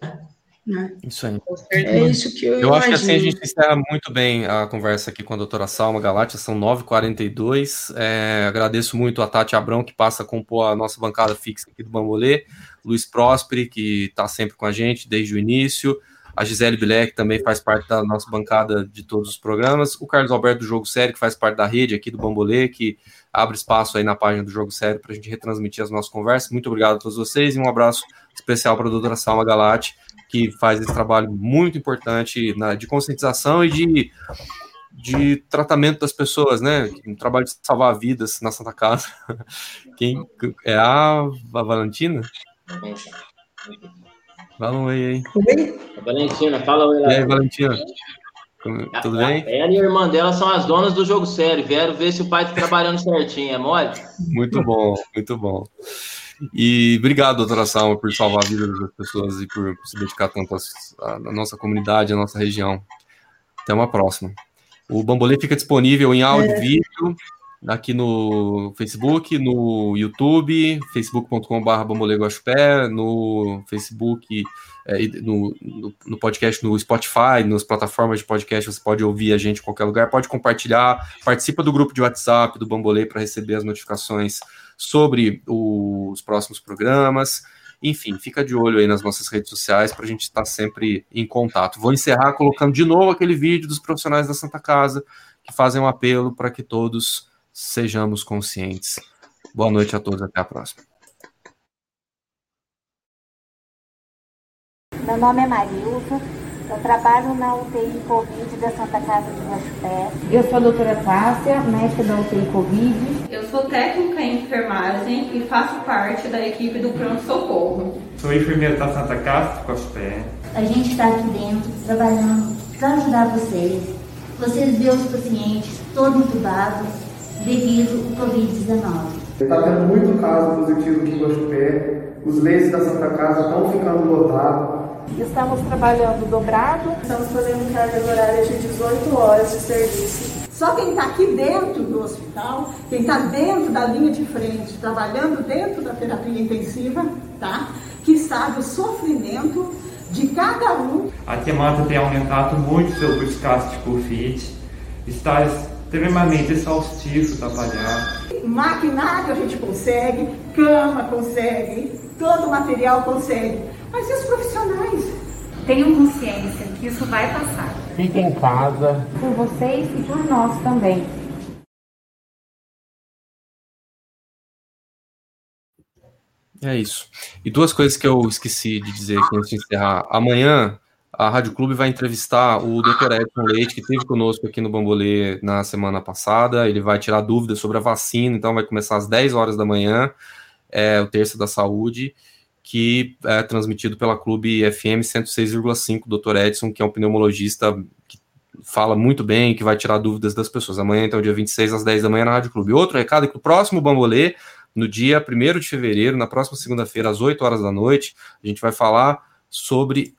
Né? Isso aí. É isso que eu, eu acho que assim a gente encerra muito bem a conversa aqui com a doutora Salma Galati, são 9h42. É, agradeço muito a Tati Abrão, que passa a compor a nossa bancada fixa aqui do Bambolê, Luiz Prosperi, que está sempre com a gente desde o início, a Gisele Bilek, que também faz parte da nossa bancada de todos os programas, o Carlos Alberto do Jogo Sério, que faz parte da rede aqui do Bambolê, que abre espaço aí na página do Jogo Sério para a gente retransmitir as nossas conversas. Muito obrigado a todos vocês e um abraço especial para a doutora Salma Galati, que faz esse trabalho muito importante na, de conscientização e de, de tratamento das pessoas, né? Um trabalho de salvar vidas na Santa Casa. Quem é a, a Valentina? Fala um oi aí. Valentina, fala oi lá. E aí, Valentina? Tudo bem? Ela e a irmã dela são as donas do jogo sério. Vieram ver se o pai está trabalhando certinho. É mole? Muito bom, muito bom. E obrigado, doutora Salma, por salvar a vida das pessoas e por se dedicar tanto à nossa comunidade, à nossa região. Até uma próxima. O Bambolê fica disponível em áudio, é. vídeo aqui no Facebook, no YouTube, facebook.com.br bambolegospé, no Facebook, é, no, no, no, podcast, no Spotify, nas plataformas de podcast, você pode ouvir a gente em qualquer lugar, pode compartilhar, participa do grupo de WhatsApp do Bambolê para receber as notificações sobre os próximos programas. Enfim, fica de olho aí nas nossas redes sociais para a gente estar tá sempre em contato. Vou encerrar colocando de novo aquele vídeo dos profissionais da Santa Casa que fazem um apelo para que todos sejamos conscientes. Boa noite a todos, até a próxima. Meu nome é Marilza, eu trabalho na UTI Covid da Santa Casa de Guaxupé. Eu sou a doutora Tássia, médica da UTI Covid. Eu sou técnica em enfermagem e faço parte da equipe do pronto-socorro. Sou enfermeira da Santa Casa de Guaxupé. A gente está aqui dentro trabalhando para ajudar vocês. Vocês viram os pacientes todos entubados devido ao Covid-19. Está tendo muito caso positivo aqui em Guaxupé. Os leitos da Santa Casa estão ficando lotados. Estamos trabalhando dobrado. Estamos fazendo cargas horárias de 18 horas de serviço. Só quem está aqui dentro do hospital, quem está dentro da linha de frente, trabalhando dentro da terapia intensiva, tá? Que sabe o sofrimento de cada um. A Quemata tem aumentado muito sobre os casos de Covid. Está extremamente exaustivo trabalhar. Maquinário a gente consegue, cama consegue, todo o material consegue. Mas e os profissionais? Tenham consciência que isso vai passar. Fiquem em casa. Por vocês e por nós também. É isso. E duas coisas que eu esqueci de dizer antes de encerrar. Amanhã, a Rádio Clube vai entrevistar o Dr. Edson Leite, que esteve conosco aqui no Bambolê na semana passada. Ele vai tirar dúvidas sobre a vacina, então vai começar às 10 horas da manhã, é, o Terça da Saúde que é transmitido pela Clube FM 106,5, Dr. Edson, que é um pneumologista que fala muito bem, que vai tirar dúvidas das pessoas. Amanhã, então, dia 26, às 10 da manhã, na Rádio Clube. Outro recado é que o próximo Bambolê, no dia 1 de fevereiro, na próxima segunda-feira, às 8 horas da noite, a gente vai falar sobre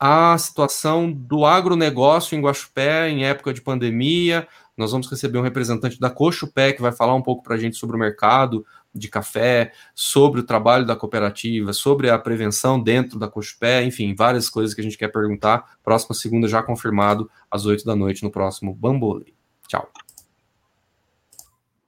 a situação do agronegócio em Guaxupé em época de pandemia. Nós vamos receber um representante da Cochupé que vai falar um pouco para a gente sobre o mercado, de café, sobre o trabalho da cooperativa, sobre a prevenção dentro da Cochupé, enfim, várias coisas que a gente quer perguntar. Próxima segunda já confirmado, às 8 da noite, no próximo Bambolê. Tchau.